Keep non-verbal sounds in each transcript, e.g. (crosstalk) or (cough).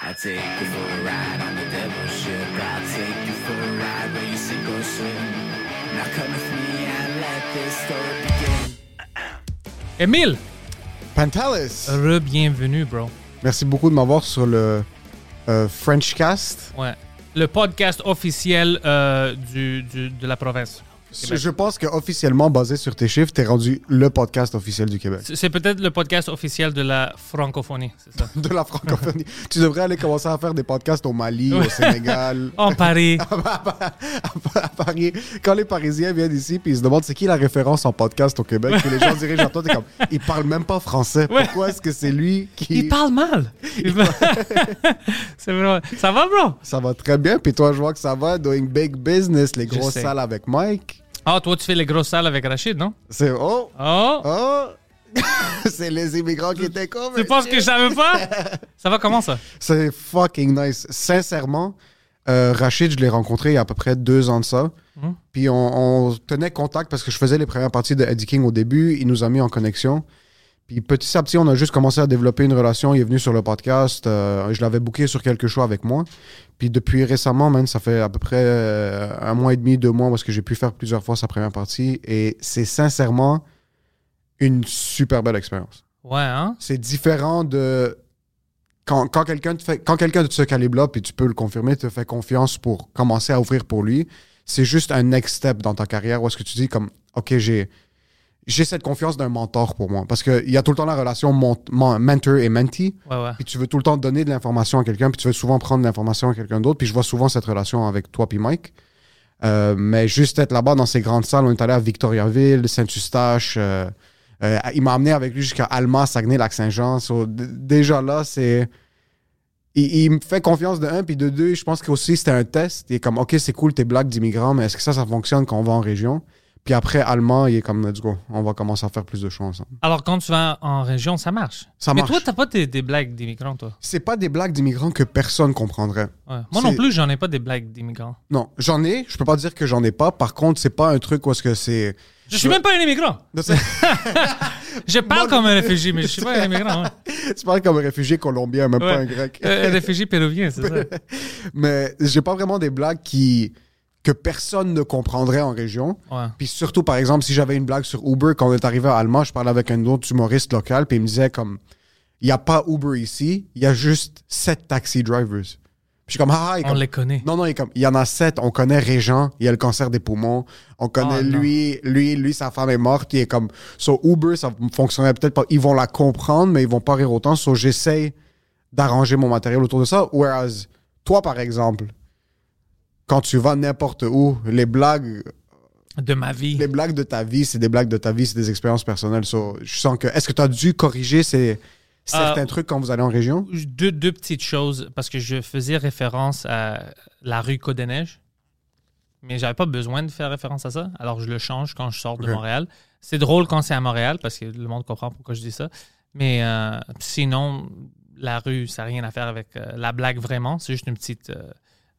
I take you for a ride on the devil's ship. I'll take you for a ride where you sink or swim. Now come with me and let this story begin. Émile, Pantalis, re-bienvenue, bro. merci beaucoup de m'avoir sur le euh, Frenchcast. Ouais. Le podcast officiel euh, du, du- de la province. Je pense qu'officiellement, basé sur tes chiffres, t'es rendu le podcast officiel du Québec. C'est peut-être le podcast officiel de la francophonie, c'est ça. (laughs) De la francophonie. tu devrais aller commencer à faire des podcasts au Mali, au Sénégal, (laughs) En Paris. (laughs) à, à Paris. Quand les Parisiens viennent ici puis ils se demandent c'est qui la référence en podcast au Québec, puis les gens dirigent vers toi, t'es comme, il parle même pas français. Pourquoi est-ce que c'est lui qui... Il parle mal. Il parle- c'est vrai. Ça va, bro? Ça va très bien, puis toi, je vois que ça va, doing big business, les grosses salles avec Mike. Ah, toi, tu fais les grosses salles avec Rachid, non? C'est... Oh! Oh! Oh! (laughs) c'est les immigrants qui étaient comme... Tu penses que je savais pas? Ça va comment, ça? (laughs) C'est fucking nice. Sincèrement, euh, Rachid, je l'ai rencontré il y a à peu près deux ans de ça. Mhm. Puis on, on tenait contact parce que je faisais les premières parties de Eddie King au début. Il nous a mis en connexion. Puis petit à petit, on a juste commencé à développer une relation. Il est venu sur le podcast. euh, je l'avais booké sur quelque chose avec moi. Puis depuis récemment, man, ça fait à peu près euh, un mois et demi, deux mois, parce que j'ai pu faire plusieurs fois sa première partie. Et c'est sincèrement une super belle expérience Ouais, hein? c'est différent de quand, quand quelqu'un te fait quand quelqu'un de ce calibre-là puis tu peux le confirmer te fait confiance pour commencer à ouvrir pour lui c'est juste un next step dans ta carrière où est-ce que tu dis comme ok j'ai j'ai cette confiance d'un mentor pour moi parce que il y a tout le temps la relation mon- mon- mentor et mentee Ouais, ouais. puis tu veux tout le temps donner de l'information à quelqu'un puis tu veux souvent prendre de l'information à quelqu'un d'autre puis je vois souvent cette relation avec toi puis Mike Euh, mais juste être là-bas dans ces grandes salles on est allé à Victoriaville Saint-Eustache euh, euh, il m'a amené avec lui jusqu'à Alma, Saguenay-Lac-Saint-Jean. So, d- déjà là, c'est. Il, il me fait confiance de un, puis de deux, je pense qu'aussi c'était un test. Il est comme, OK, c'est cool tes blagues d'immigrants, mais est-ce que ça, ça fonctionne quand on va en région? Puis après, Allemand, il est comme, let's go, on va commencer à faire plus de choses ensemble. Alors, quand tu vas en région, ça marche. Ça Mais marche. toi, t'as pas des, des blagues d'immigrants, toi? C'est pas des blagues d'immigrants que personne comprendrait. Ouais. Moi non C'est- plus, j'en ai pas des blagues d'immigrants. Non, j'en ai, je peux pas dire que j'en ai pas. Par contre, c'est pas un truc où est-ce que c'est. Je suis même pas un immigrant. (laughs) Je parle comme un réfugié, mais je suis pas un immigrant. ouais. (laughs) tu parles comme un réfugié colombien, même pas un grec. Euh, un réfugié péruvien, c'est ça. (laughs) Mais j'ai pas vraiment des blagues qui que personne ne comprendrait en région. Ouais. Puis surtout, par exemple, si j'avais une blague sur Uber, quand on est arrivé à Allemand, je parlais avec un autre humoriste local, puis il me disait comme, il n'y a pas Uber ici, il y a juste sept taxi drivers. Puis je suis comme, ah, ah, On comme- les connaît. Non, non, il, comme, il y en a sept. On connaît Régent, il a le cancer des poumons. On connaît Ah, lui, lui, lui, sa femme est morte. Il est comme, so Uber, ça fonctionnerait peut-être pas. Ils vont la comprendre, mais ils vont pas rire autant. So j'essaye d'arranger mon matériel autour de ça. Whereas, toi, par exemple, quand tu vas n'importe où, les blagues, De ma vie. les blagues de ta vie, c'est des blagues de ta vie, c'est des expériences personnelles. So, je sens que, est-ce que tu as dû corriger ces, certains Euh, trucs quand vous allez en région? Deux, deux petites choses, parce que je faisais référence à la rue Côte-des-Neiges, mais j'avais pas besoin de faire référence à ça, alors je le change quand je sors de. Montréal. C'est drôle quand c'est à Montréal, parce que le monde comprend pourquoi je dis ça, mais euh, sinon, la rue, ça n'a rien à faire avec euh, la blague vraiment, c'est juste une petite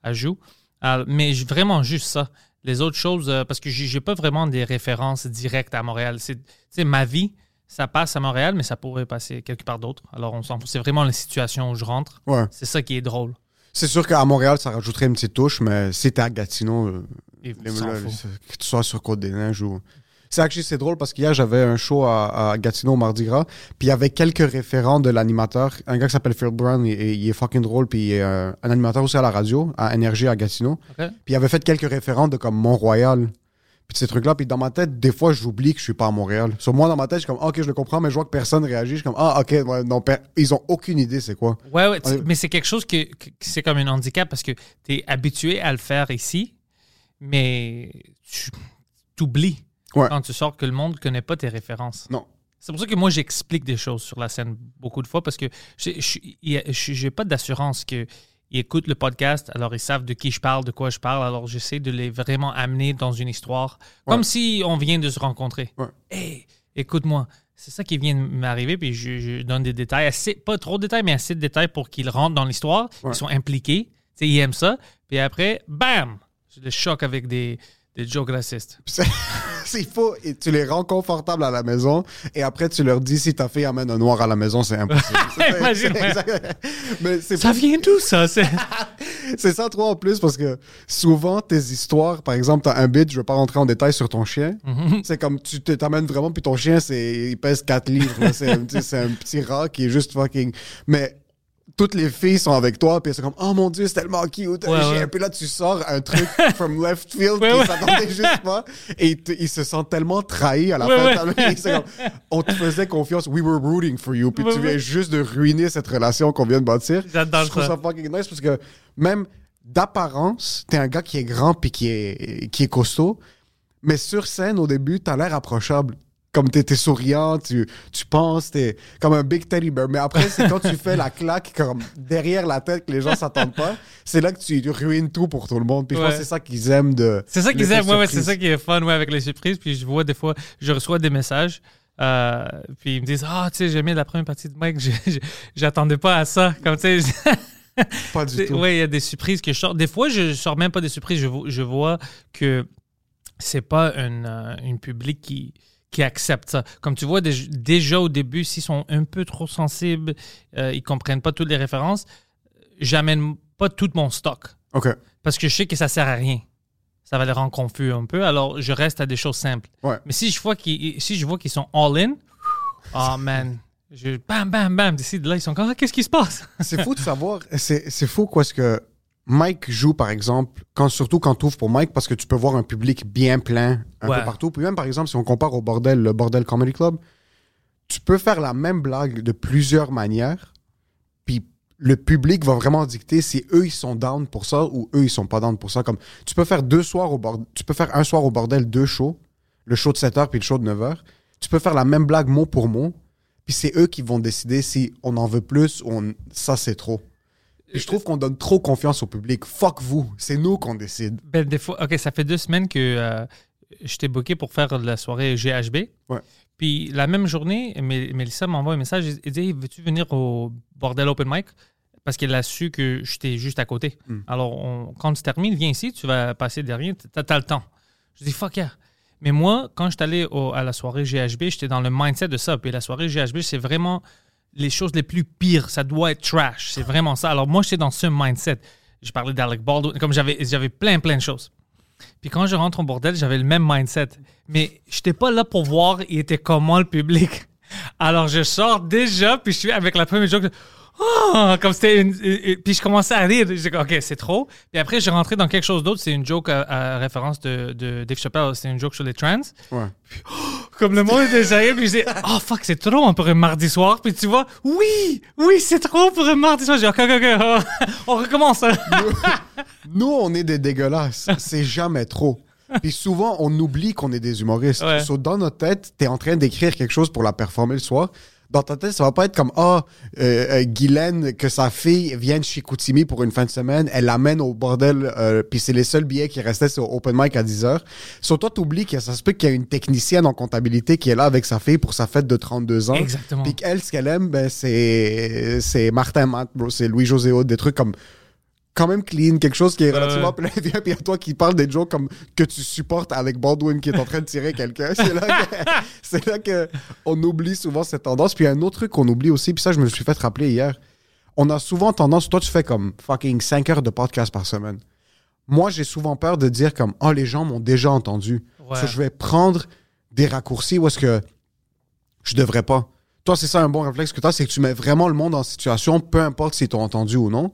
ajout. Euh, mais vraiment juste ça. Les autres choses, euh, parce que j'ai pas vraiment des références directes à Montréal. C'est ma vie, ça passe à Montréal, mais ça pourrait passer quelque part d'autre. Alors, on s'en fout. C'est vraiment la situation où je rentre. Ouais. C'est ça qui est drôle. C'est sûr qu'à Montréal, ça rajouterait une petite touche, mais si t'es à Gatineau, euh, les- là, que tu sois sur Côte-des-Neiges ou. C'est actually, c'est drôle parce qu'hier, j'avais un show à, à Gatineau au Mardi Gras, puis il y avait quelques référents de l'animateur. Un gars qui s'appelle Phil Brown, il, il est fucking drôle, puis il est euh, un animateur aussi à la radio, à Énergie à Gatineau. Puis il avait fait quelques référents de comme Mont-Royal, puis ces trucs-là. Puis dans ma tête, des fois, j'oublie que je suis pas à Montréal. Sur moi, dans ma tête, je suis comme, Ah, ok, je le comprends, mais je vois que personne réagit. Je suis comme, ah, ok, ouais, non, per- ils ont aucune idée, c'est quoi. Ouais, ouais, mais c'est quelque chose que, c'est comme un handicap parce que tu es habitué à le faire ici, mais tu oublies Ouais. quand tu sors que le monde ne connaît pas tes références. Non. C'est pour ça que moi, j'explique des choses sur la scène beaucoup de fois parce que je n'ai pas d'assurance qu'ils écoutent le podcast, alors ils savent de qui je parle, de quoi je parle, alors j'essaie de les vraiment amener dans une histoire, comme si on vient de se rencontrer. Ouais. Hey, écoute-moi, c'est ça qui vient de m'arriver, puis je, je donne des détails, assez, pas trop de détails, mais assez de détails pour qu'ils rentrent dans l'histoire, Ouais. ils sont impliqués, ils aiment ça, puis après, bam, je les choque avec des, des jokes racistes. C'est- (laughs) Il faut, et tu les rends confortables à la maison et après tu leur dis si ta fille amène un noir à la maison, c'est impossible. (laughs) Imagine, Mais Ça vient d'où, ça? C'est- (laughs) ça trop en plus parce que souvent tes histoires, par exemple, t'as un bit, je vais pas rentrer en détail sur ton chien. Mhm. C'est comme tu t'amènes vraiment, puis ton chien, c'est, il pèse 4 livres. C'est un, un petit rat qui est juste fucking. Mais toutes les filles sont avec toi, puis elles sont comme Oh mon dieu, c'est tellement cute, Ouais, ouais. Puis là, tu sors un truc (laughs) from left field Ouais, qui ouais. s'attendait juste pas. Et il, te- il se sent tellement trahi à la fin. de ta- c'est comme, on te faisait confiance, we were rooting for you. Puis tu viens juste de ruiner cette relation qu'on vient de bâtir. J'adore Je trouve ça. ça fucking nice parce que même d'apparence, t'es un gars qui est grand puis qui est, qui est costaud, mais sur scène, au début, t'as l'air approchable. Comme t'es souriant, tu, tu penses, t'es comme un big teddy bear. Mais après, c'est quand tu fais la claque comme derrière la tête que les gens s'attendent pas, c'est là que tu ruines tout pour tout le monde. Puis je pense que c'est ça qu'ils aiment de. C'est ça qu'ils aiment, ouais, ouais, c'est ça qui est fun ouais, avec les surprises. Puis je vois des fois, je reçois des messages, euh, puis ils me disent Ah, tu sais, j'ai aimé la première partie de Mike, (laughs) j'attendais pas à ça. Comme tu sais, (laughs) Pas du tout. ouais, il y a des surprises que je sors. Des fois, je sors même pas des surprises, je, je vois que c'est pas une, euh, une public qui qui accepte ça. Comme tu vois, dé- déjà au début, s'ils sont un peu trop sensibles, euh, ils comprennent pas toutes les références, j'amène pas tout mon stock OK. parce que je sais que ça sert à rien. Ça va les rendre confus un peu. Alors, je reste à des choses simples. Ouais. Mais si je vois qu'ils si je vois qu'ils sont all in, oh man, je bam bam bam d'ici de là ils sont comme ah, qu'est-ce qui se passe? C'est fou de savoir. C'est fou quoi ce que Mike joue, par exemple, quand, surtout quand tu ouvres pour Mike, parce que tu peux voir un public bien plein un Ouais. peu partout. Puis même, par exemple, si on compare au bordel, le Bordel Comedy Club, tu peux faire la même blague de plusieurs manières, puis le public va vraiment dicter si eux, ils sont down pour ça ou eux, ils sont pas down pour ça. Comme, tu peux faire deux soirs au bordel, tu peux faire un soir au bordel, deux shows, le show de 7 h puis le show de 9 h. Tu peux faire la même blague mot pour mot, puis c'est eux qui vont décider si on en veut plus ou on- ça, c'est trop. Je trouve qu'on donne trop confiance au public. Fuck vous, c'est nous qu'on décide. Ben, des fois, OK, ça fait deux semaines que euh, je t'ai booké pour faire la soirée GHB. Ouais. Puis la même journée, Mé- Mélissa m'envoie un message et dit Veux-tu venir au bordel Open Mic? Parce qu'elle a su que j'étais juste à côté. Hmm. Alors, on- quand tu termines, viens ici, tu vas passer derrière, t'as as le temps. Je dis Fuck yeah. Mais moi, quand je suis allé au- à la soirée GHB, j'étais dans le mindset de ça. Puis la soirée GHB, c'est vraiment les choses les plus pires. Ça doit être trash. C'est vraiment ça. Alors moi, j'étais dans ce mindset. Je parlais d'Alec Baldwin. Comme j'avais, j'avais plein, plein de choses. Puis quand je rentre au bordel, j'avais le même mindset. Mais j'étais pas là pour voir il était comment le public. (laughs) Alors je sors déjà, puis je suis avec la première joke. Oh, comme c'était une, Puis je commençais à rire. Je dis, OK, c'est trop. Puis après, j'ai rentré dans quelque chose d'autre. C'est une joke à, à référence de, de Dave Chappelle. C'est une joke sur les trans. Ouais. Comme le monde était sérieux, puis je dis, oh fuck, c'est trop pour un mardi soir. Puis tu vois, oui, oui, c'est trop pour un mardi soir. J'ai dit, OK, OK, OK, (laughs) on recommence. Nous, on est des dégueulasses. C'est jamais trop. Puis souvent, on oublie qu'on est des humoristes. Ouais. So, dans notre tête, t'es en train d'écrire quelque chose pour la performer le soir. Dans ta tête, ça va pas être comme Ah, euh, euh, Guylaine, que sa fille vient de chez Koutimi pour une fin de semaine, elle l'amène au bordel, euh, puis c'est les seuls billets qui restaient sur Open Mic à 10h. Sur toi, t'oublies que ça se peut qu'il y a une technicienne en comptabilité qui est là avec sa fille pour sa fête de 32 ans. Exactement. Puis qu'elle, ce qu'elle aime, ben, c'est, c'est Martin Matt, bro, c'est Louis-José des trucs comme quand même clean, quelque chose qui est relativement plein vie, puis à toi qui parle des jokes comme que tu supportes avec Baldwin qui est en train de tirer quelqu'un. C'est là que, (laughs) c'est là que on oublie souvent cette tendance. Puis il y a un autre truc qu'on oublie aussi, puis ça, je me suis fait rappeler hier. On a souvent tendance, toi, tu fais comme fucking 5 heures de podcast par semaine. Moi, j'ai souvent peur de dire comme, oh, les gens m'ont déjà entendu. Ouais. So, je vais prendre des raccourcis où est-ce que je devrais pas. Toi, c'est ça un bon réflexe que tu as, c'est que tu mets vraiment le monde en situation, peu importe s'ils t'ont entendu ou non.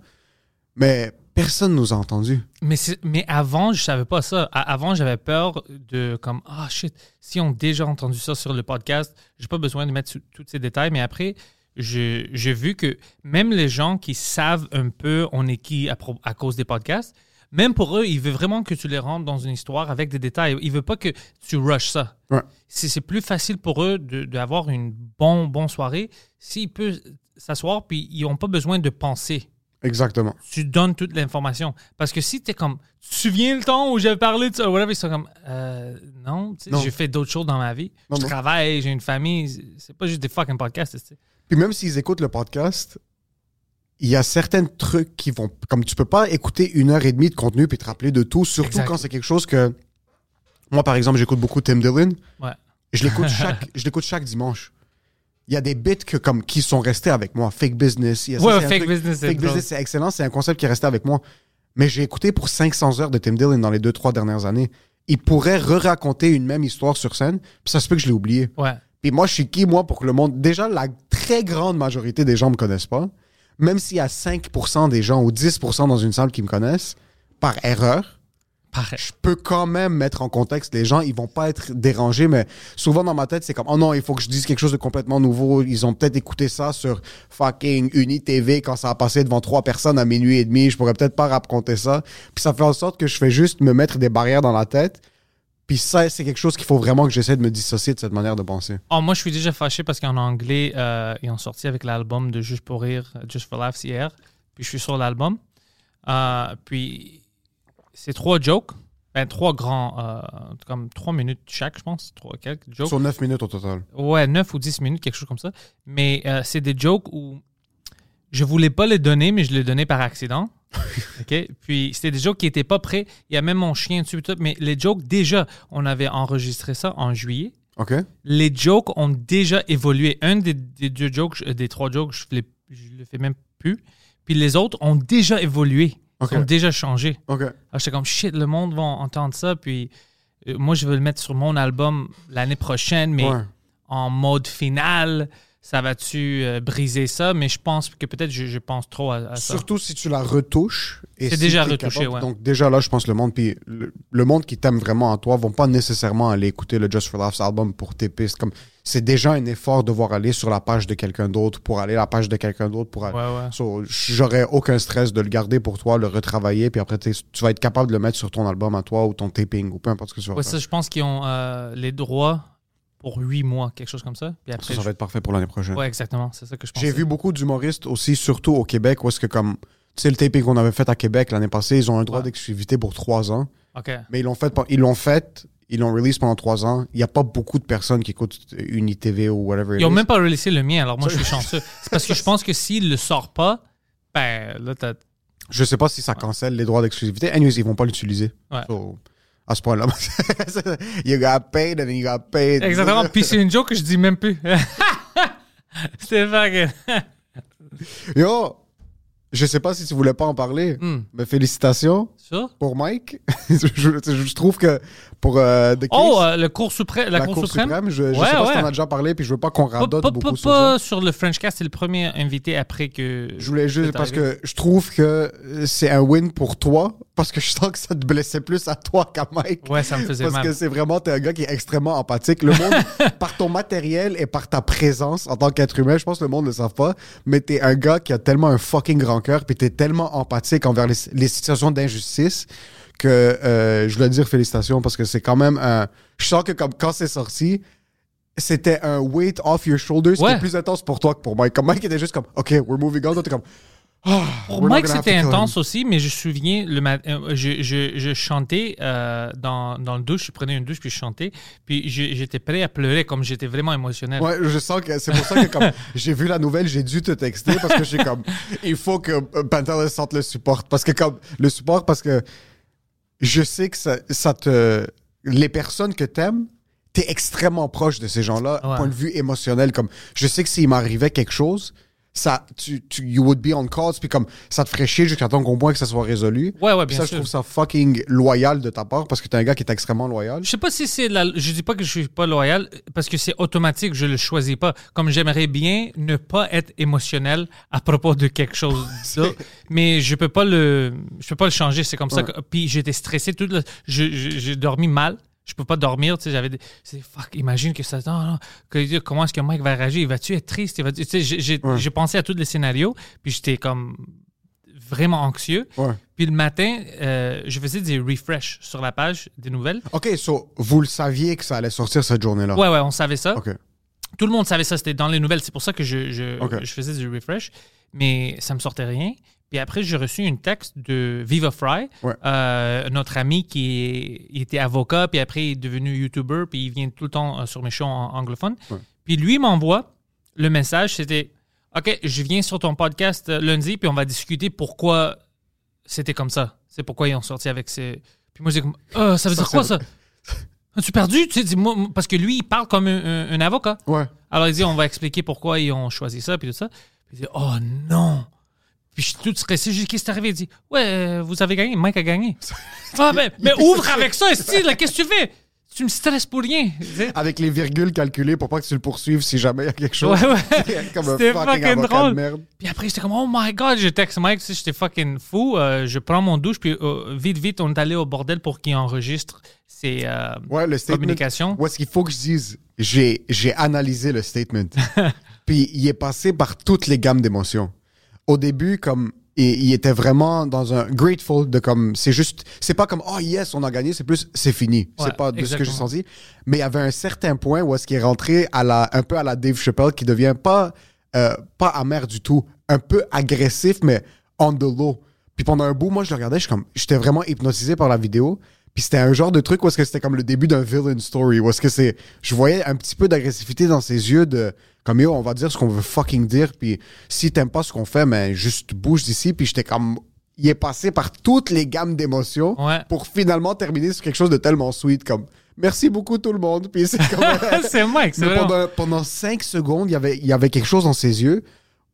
Mais personne nous a entendu. Mais, mais avant, je savais pas ça. A- avant, j'avais peur de comme ah shit, si on a déjà entendu ça sur le podcast, j'ai pas besoin de mettre tous ces détails. Mais après, j'ai vu que même les gens qui savent un peu on est qui à, à cause des podcasts, Même pour eux, il veut vraiment que tu les rentres dans une histoire avec des détails. Il veut pas que tu rushes ça. Ouais. C'est plus facile pour eux de- d'avoir une bonne bon soirée s'ils peuvent s'asseoir puis ils n'ont pas besoin de penser. Exactement. Tu donnes toute l'information. Parce que si tu es comme, tu te souviens le temps où j'avais parlé de ça, whatever, ils sont comme, euh, non, j'ai fait d'autres choses dans ma vie. Non, je non. travaille, j'ai une famille. C'est- pas juste des fucking podcasts. Puis même s'ils écoutent le podcast, il y a certains trucs qui vont. Comme tu peux pas écouter une heure et demie de contenu puis te rappeler de tout, surtout Exact. quand c'est quelque chose que. Moi, par exemple, j'écoute beaucoup Tim Dillon. Ouais. Je l'écoute (laughs) chaque, je l'écoute chaque dimanche. Il y a des bits que, comme, qui sont restés avec moi. Fake business. il y a ça, Ouais, fake truc- business, Fake business, c'est excellent. C'est un concept qui est resté avec moi. Mais j'ai écouté pour 500 heures de Tim Dillon dans les deux, trois dernières années. Il pourrait re-raconter une même histoire sur scène, puis ça se peut que je l'ai oublié. Ouais. Puis moi, je suis qui, moi, pour que le monde. Déjà, la très grande majorité des gens me connaissent pas. Même s'il y a 5% des gens ou 10% dans une salle qui me connaissent, par erreur, Je peux quand même mettre en contexte les gens. Ils vont pas être dérangés, mais souvent dans ma tête, c'est comme Oh non, il faut que je dise quelque chose de complètement nouveau. Ils ont peut-être écouté ça sur fucking Uni TV quand ça a passé devant trois personnes à minuit et demi. Je pourrais peut-être pas raconter ça. Puis ça fait en sorte que je fais juste me mettre des barrières dans la tête. Puis ça, c'est quelque chose qu'il faut vraiment que j'essaie de me dissocier de cette manière de penser. Oh, moi, je suis déjà fâché parce qu'en anglais, euh, ils ont sorti avec l'album de Juste pour rire, Just for Laughs hier. Puis je suis sur l'album. Euh, puis c'est trois jokes. Ben, trois grands, euh, comme trois minutes chaque, je pense. Trois, quelques jokes. Sur 9 minutes au total. Ouais, 9 ou 10 minutes, quelque chose comme ça. Mais euh, c'est des jokes où je voulais pas les donner, mais je les donnais par accident. (laughs) OK? Puis c'était des jokes qui n'étaient pas prêts. Il y a même mon chien dessus. et tout. Mais les jokes, déjà, on avait enregistré ça en juillet. OK? Les jokes ont déjà évolué. Un des, des deux jokes, euh, des trois jokes, je ne le fais même plus. Puis les autres ont déjà évolué. OK. Ils ont déjà changé. OK. Alors, j'étais comme shit, le monde va entendre ça. Puis euh, moi, je veux le mettre sur mon album l'année prochaine, mais Ouais. en mode final. Ça va-tu euh, briser ça? Mais je pense que peut-être je, je pense trop à, à ça. Surtout si tu la retouches. et C'est si déjà retouché, capable. ouais. Donc déjà là, je pense le monde, puis le, le monde qui t'aime vraiment en toi, vont pas nécessairement aller écouter le Just for Laughs album pour tes pistes. Comme c'est déjà un effort de devoir aller sur la page de quelqu'un d'autre pour aller à la page de quelqu'un d'autre pour. aller- Ouais, ouais. So, j'aurais aucun stress de le garder pour toi, le retravailler, puis après tu vas être capable de le mettre sur ton album à toi ou ton taping ou peu importe ce que tu vas Ouais, faire. ça, je pense qu'ils ont euh, les droits pour huit mois, quelque chose comme ça. Puis Ça, après, ça je- va être parfait pour l'année prochaine. Ouais, exactement. C'est ça que je pense. J'ai vu beaucoup d'humoristes aussi, surtout au Québec, où est-ce que comme, tu sais, le taping qu'on avait fait à Québec l'année passée, ils ont un droit d'exclusivité pour trois ans. OK. Mais ils l'ont fait, ils l'ont fait, ils l'ont release pendant trois ans. Il n'y a pas beaucoup de personnes qui écoutent UniTV ou whatever. Ils n'ont même pas releasé le mien, alors moi, je suis chanceux. C'est parce que je pense que s'il le sort pas, ben là, t'as. Je sais pas si ça cancelle les droits d'exclusivité. Anyways, ils vont pas l'utiliser. Ouais. So, à ce point-là. (laughs) you got paid and you got paid. Exactement. Puis c'est une joke que je dis même plus. (laughs) C'était fucking. Yo, je sais pas si tu voulais pas en parler, Hmm. mais félicitations Ça? pour Mike? (laughs) je, trouve que pour euh, The Case, Oh, euh, le cours suprême, la, la, Cour, Cour suprême? suprême, je, je Ouais, sais pas si t'en as déjà parlé, puis je veux pas qu'on radote pas- beaucoup pas- sur ça. pas sur le Frenchcast, c'est le premier invité après que. Je voulais juste parce que je trouve que euh, c'est un win pour toi parce que je sens que ça te blessait plus à toi qu'à Mike. Ouais, ça me faisait Parce mal. que c'est vraiment, t'es un gars qui est extrêmement empathique. Le monde, (laughs) par ton matériel et par ta présence en tant qu'être humain, je pense que le monde ne le savent pas, mais t'es un gars qui a tellement un fucking grand cœur, puis t'es tellement empathique envers les, les situations d'injustice que euh, je dois dire félicitations parce que c'est quand même un. Je sens que comme quand c'est sorti, c'était un weight off your shoulders Ouais. qui est plus intense pour toi que pour Mike. Comme Mike était juste comme, OK, we're moving on. Toi, t'es comme, ah, Pour Mike, c'était intense aussi, mais je me souviens, le euh, je, je, je chantais euh, dans, dans le douche, je prenais une douche puis je chantais, puis j'étais prêt à pleurer comme j'étais vraiment émotionnel. Ouais, je sens que c'est pour ça que comme (laughs) j'ai vu la nouvelle, j'ai dû te texter parce que j'ai comme (laughs) il faut que euh, Panther sente le support parce que comme le support parce que je sais que ça, ça te les personnes que t'aimes t'es extrêmement proche de ces gens-là Ouais. point de vue émotionnel comme je sais que s'il m'arrivait quelque chose ça tu, tu you would be on calls puis comme ça te ferait chier jusqu'à temps qu'on point que ça soit résolu Ouais, ouais, bien ça je trouve ça fucking loyal de ta part parce que t'es un gars qui est extrêmement loyal Je sais pas si c'est la. Je dis pas que je suis pas loyal parce que c'est automatique, je le choisis pas. Comme j'aimerais bien ne pas être émotionnel à propos de quelque chose, (laughs) mais je peux pas le, je peux pas le changer. C'est comme ça. Que, puis j'étais stressé toute la- je- je- J'ai dormi mal. Je peux pas dormir, tu sais, j'avais des- c'est fuck, imagine que ça non, non, que- comment est-ce que Mike va réagir, il va-tu être triste, il va tu sais, j'ai Ouais. pensé à tous les scénarios, puis j'étais comme vraiment anxieux. Ouais. Puis le matin, euh, je faisais des refresh sur la page des nouvelles. OK, so, vous le saviez que ça allait sortir cette journée-là? Ouais, ouais, on savait ça. OK. Tout le monde savait ça, c'était dans les nouvelles. C'est pour ça que je, je faisais du refresh. Mais ça me sortait rien. Puis après, j'ai reçu une texte de Viva Fry, Ouais. euh, notre ami qui est- était avocat, puis après il est devenu YouTuber, puis il vient tout le temps euh, sur mes shows en- anglophones. Ouais. Puis lui m'envoie le message, c'était OK, je viens sur ton podcast euh, lundi, puis on va discuter pourquoi c'était comme ça. C'est pourquoi ils ont sorti avec ces. Puis moi, j'ai comme Ah, ça veut Ça, dire quoi ça? As-tu perdu Tu sais, moi- parce que lui, il parle comme un- un- un avocat. Ouais. Alors, il dit, on va expliquer pourquoi ils ont choisi ça, puis tout ça. Puis il dit, oh non. Puis je suis tout stressé. Je dis, qu'est-ce qui est arrivé? Il dit, ouais, euh, vous avez gagné. Mike a gagné. (laughs) ah, ben, mais ouvre avec ça, là, qu'est-ce que tu fais? Tu me stresses pour rien. Avec les virgules calculées pour pas que tu le poursuives si jamais il y a quelque chose. Ouais, ouais. (laughs) comme un fucking, drôle. de merde. Puis après, j'étais comme, oh my god, je texte Mike, tu sais, j'étais fucking fou. Euh, je prends mon douche, puis euh, vite, vite, on est allé au bordel pour qu'il enregistre ses euh, Ouais, le statement. communications. Où est-ce qu'il faut que je dise j'ai j'ai analysé le statement. (laughs) Puis il est passé par toutes les gammes d'émotions. Au début, comme il, il était vraiment dans un grateful de comme c'est juste c'est pas comme oh yes on a gagné c'est plus c'est fini. Ouais, c'est pas de ce que j'ai senti. Mais il y avait un certain point où est-ce qu'il est rentré à la un peu à la Dave Chappelle qui devient pas euh, pas amer du tout. Un peu agressif mais on the low. Puis pendant un bout moi je le regardais je comme j'étais vraiment hypnotisé par la vidéo puis c'était un genre de truc où est-ce que c'était comme le début d'un villain story où est-ce que c'est je voyais un petit peu d'agressivité dans ses yeux de comme yo on va dire ce qu'on veut fucking dire puis si t'aimes pas ce qu'on fait mais juste bouge d'ici puis j'étais comme il est passé par toutes les gammes d'émotions Ouais. pour finalement terminer sur quelque chose de tellement sweet comme merci beaucoup tout le monde puis c'est comme (laughs) c'est Mike, c'est pendant, pendant cinq secondes, il y avait, il y avait quelque chose dans ses yeux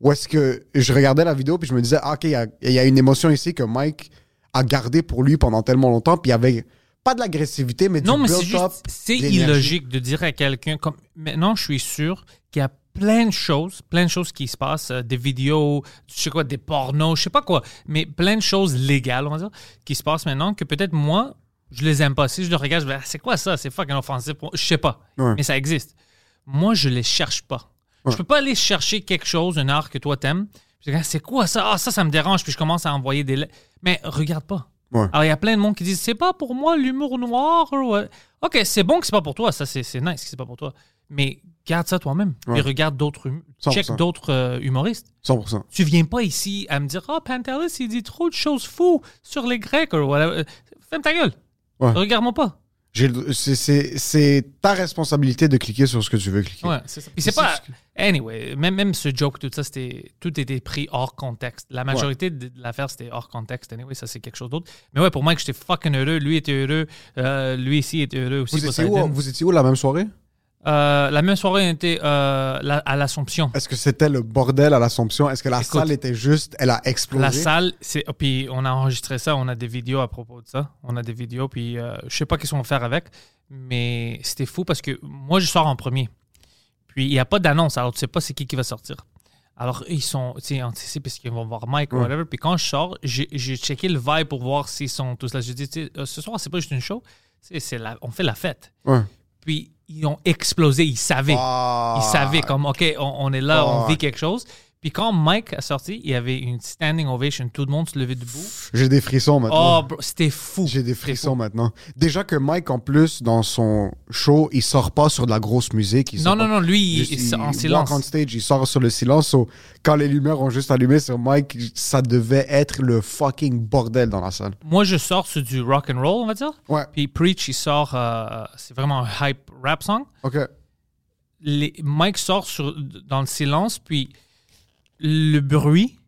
où est-ce que je regardais la vidéo puis je me disais, ah, OK, il y a, il y a une émotion ici que Mike a gardée pour lui pendant tellement longtemps. Puis il avait pas de l'agressivité, mais du Non, mais c'est juste, c'est illogique de dire à quelqu'un comme maintenant, je suis sûr qu'il y a plein de choses, plein de choses qui se passent, euh, des vidéos, je sais quoi, des pornos, je sais pas quoi, mais plein de choses légales, on va dire, qui se passent maintenant que peut-être moi, je les aime pas. Si je le regarde, je vais, Ah, c'est quoi ça? C'est fucking offensif. pour- Je sais pas, Ouais. mais ça existe. Moi, je les cherche pas. Je peux pas aller chercher quelque chose, un art que toi t'aimes. Puis je dis, C'est quoi ça? Ah, ça, ça me dérange. Puis je commence à envoyer des. lettres. Mais regarde pas. Ouais. Alors, il y a plein de monde qui disent c'est pas pour moi l'humour noir. euh, Ok, c'est bon que c'est pas pour toi. Ça, c'est c'est nice que c'est pas pour toi. Mais garde ça toi-même. Ouais. Et regarde d'autres. hum- 100%. Check d'autres euh, humoristes. 100%. Tu viens pas ici à me dire Ah, Pantelis, il dit trop de choses fous sur les Grecs. Ou. Ferme ta gueule. Ouais. Regarde-moi pas. C'est- ta responsabilité de cliquer sur ce que tu veux cliquer. Ouais, c'est ça. Puis c'est pas. Anyway, même, même ce joke, tout ça, c'était tout était pris hors contexte. La majorité de de l'affaire, c'était hors contexte. Anyway, ça, c'est quelque chose d'autre. Mais ouais, pour moi, que j'étais fucking heureux. Lui était heureux. euh, lui ici était heureux aussi. Vous, étiez où, vous étiez où la même soirée? Euh, la même soirée, on était euh, la- à l'Assomption. Est-ce que c'était le bordel à l'Assomption? Est-ce que la Écoute, salle était juste, elle a explosé? La salle, c'est. oh, Puis on a enregistré ça, on a des vidéos à propos de ça. On a des vidéos, puis euh, je sais pas qu'est-ce qu'on va faire avec, mais c'était fou parce que moi, je sors en premier. Puis il n'y a pas d'annonce, alors tu sais pas c'est qui qui va sortir. Alors ils sont, tu sais, anticipés parce qu'ils vont voir Mike ou Ouais. whatever. Puis quand je sors, j'ai j'ai checké le vibe pour voir s'ils sont tous là. Je dis, tu sais, euh, ce soir, c'est pas juste une show, c'est c'est la- on fait la fête. Ouais. Puis ils ont explosé, ils savaient. Ah. Ils savaient comme, OK, on, on est là, on vit quelque chose. Puis quand Mike a sorti, il y avait une standing ovation. Tout le monde se levait debout. J'ai des frissons maintenant. Oh, c'était fou. J'ai des frissons maintenant. Déjà que Mike, en plus, dans son show, il sort pas sur de la grosse musique. il Non, non, non, lui, il, Juste, il- en walk silence. on stage, il sort sur le silence. So, quand les lumières ont juste allumé sur Mike, ça devait être le fucking bordel dans la salle. Moi, je sors sur du rock and roll, on va dire. Ouais. Puis Preach, il sort, euh, c'est vraiment un hype rap song. OK. Les, Mike sort sur, dans le silence, puis le bruit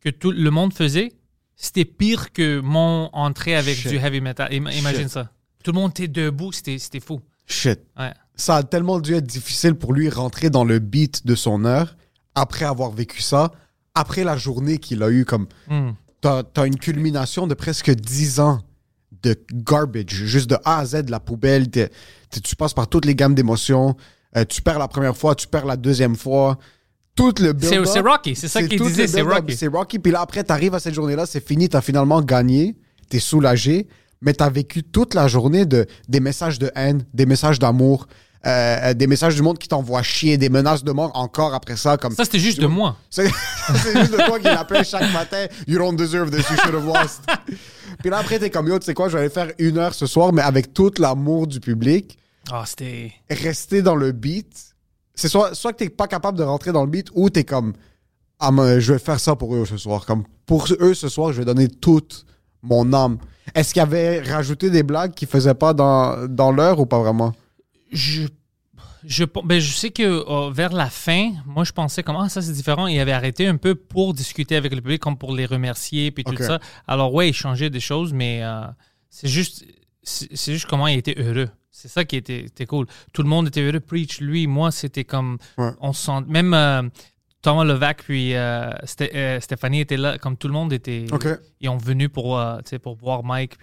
que tout le monde faisait, c'était pire que mon entrée avec Shit. du heavy metal. Im- imagine Shit. ça. Tout le monde était debout, c'était c'était fou. Shit. Ouais. Ça a tellement dû être difficile pour lui rentrer dans le beat de son heure après avoir vécu ça, après la journée qu'il a eue comme... Hmm. T'as as une culmination de presque 10 ans de garbage, juste de A à Z, de la poubelle. t'es- t'es- tu passes par toutes les gammes d'émotions. Euh, tu perds la première fois, tu perds la deuxième fois. Tout le build-up. c'est Rocky, c'est ça qu'il disait, c'est Rocky. C'est Rocky. Puis là, après, t'arrives à cette journée-là, c'est fini, t'as finalement gagné, t'es soulagé, mais t'as vécu toute la journée de, des messages de haine, des messages d'amour. euh, des messages du monde qui t'envoient chier, des menaces de mort encore après ça. Comme, Ça, c'était juste de moi. (laughs) c'est juste de toi qui l'appelle chaque matin. You don't deserve this, you should have lost. Puis là, après, t'es comme yo, tu sais quoi, je vais aller faire une heure ce soir, mais avec tout l'amour du public, Ah, c'était. rester dans le beat. C'est soit, soit que t'es pas capable de rentrer dans le beat ou t'es comme, ah, mais je vais faire ça pour eux ce soir. Comme, pour eux ce soir, je vais donner toute mon âme. Est-ce qu'il y avait rajouté des blagues qu'ils faisaient pas dans, dans l'heure ou pas vraiment? Je, je, ben, je sais que euh, vers la fin, moi, je pensais comme, ah, ça, c'est différent. Il avait arrêté un peu pour discuter avec le public, comme pour les remercier, puis tout ça. Alors, ouais, il changeait des choses, mais euh, c'est juste, c'est juste comment il était heureux. C'est ça qui était, était cool. Tout le monde était heureux. Preach, lui, moi, c'était comme, Ouais. on se sent, même euh, Thomas Levac puis euh, Sté- euh, Stéphanie étaient là, comme tout le monde était, ils ont venu pour, pour voir Mike,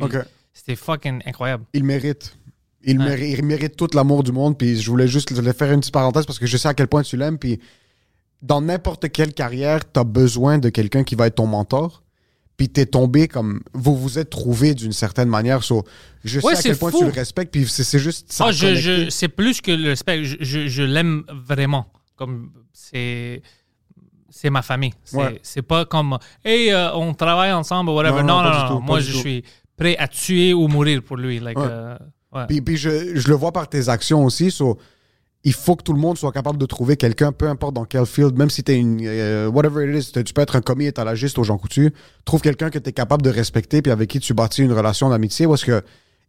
c'était fucking incroyable. Il mérite. Il, Ouais. mérite, il mérite tout l'amour du monde. Puis je voulais juste le faire une petite parenthèse parce que je sais à quel point tu l'aimes. Puis dans n'importe quelle carrière, tu as besoin de quelqu'un qui va être ton mentor. Puis t'es tombé comme. Vous vous êtes trouvé d'une certaine manière. So, je Ouais, sais à quel point fou. tu le respectes. Puis c'est c'est juste. Ah, je, je- c'est plus que le respect. Je, je- je l'aime vraiment. Comme c'est. C'est ma famille. C'est Ouais. c'est pas comme Hey, euh, on travaille ensemble, whatever. Non, Non, non, tout, Moi, je tout. suis prêt à tuer ou mourir pour lui. Like, Ouais. euh, puis je, je le vois par tes actions aussi. so, il faut que tout le monde soit capable de trouver quelqu'un, peu importe dans quel field, même si tu es une. euh, whatever it is, tu peux être un commis étalagiste au Jean Coutu. Trouve quelqu'un que tu es capable de respecter puis avec qui tu bâtis une relation d'amitié parce que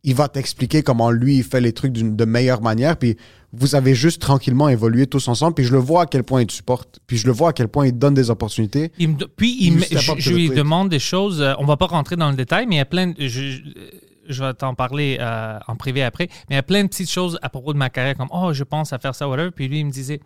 il va t'expliquer comment lui il fait les trucs d'une de meilleure manière. Puis vous avez juste tranquillement évolué tous ensemble. Puis je le vois à quel point il te supporte. Puis je le vois à quel point il te donne des opportunités. Il me do- puis il me- je, lui demande des choses. euh, on va pas rentrer dans le détail, mais il y a plein. De, je, je- vais t'en parler euh, en privé après. Mais il y a plein de petites choses à propos de ma carrière, comme oh, je pense à faire ça, whatever. Puis lui, il me disait,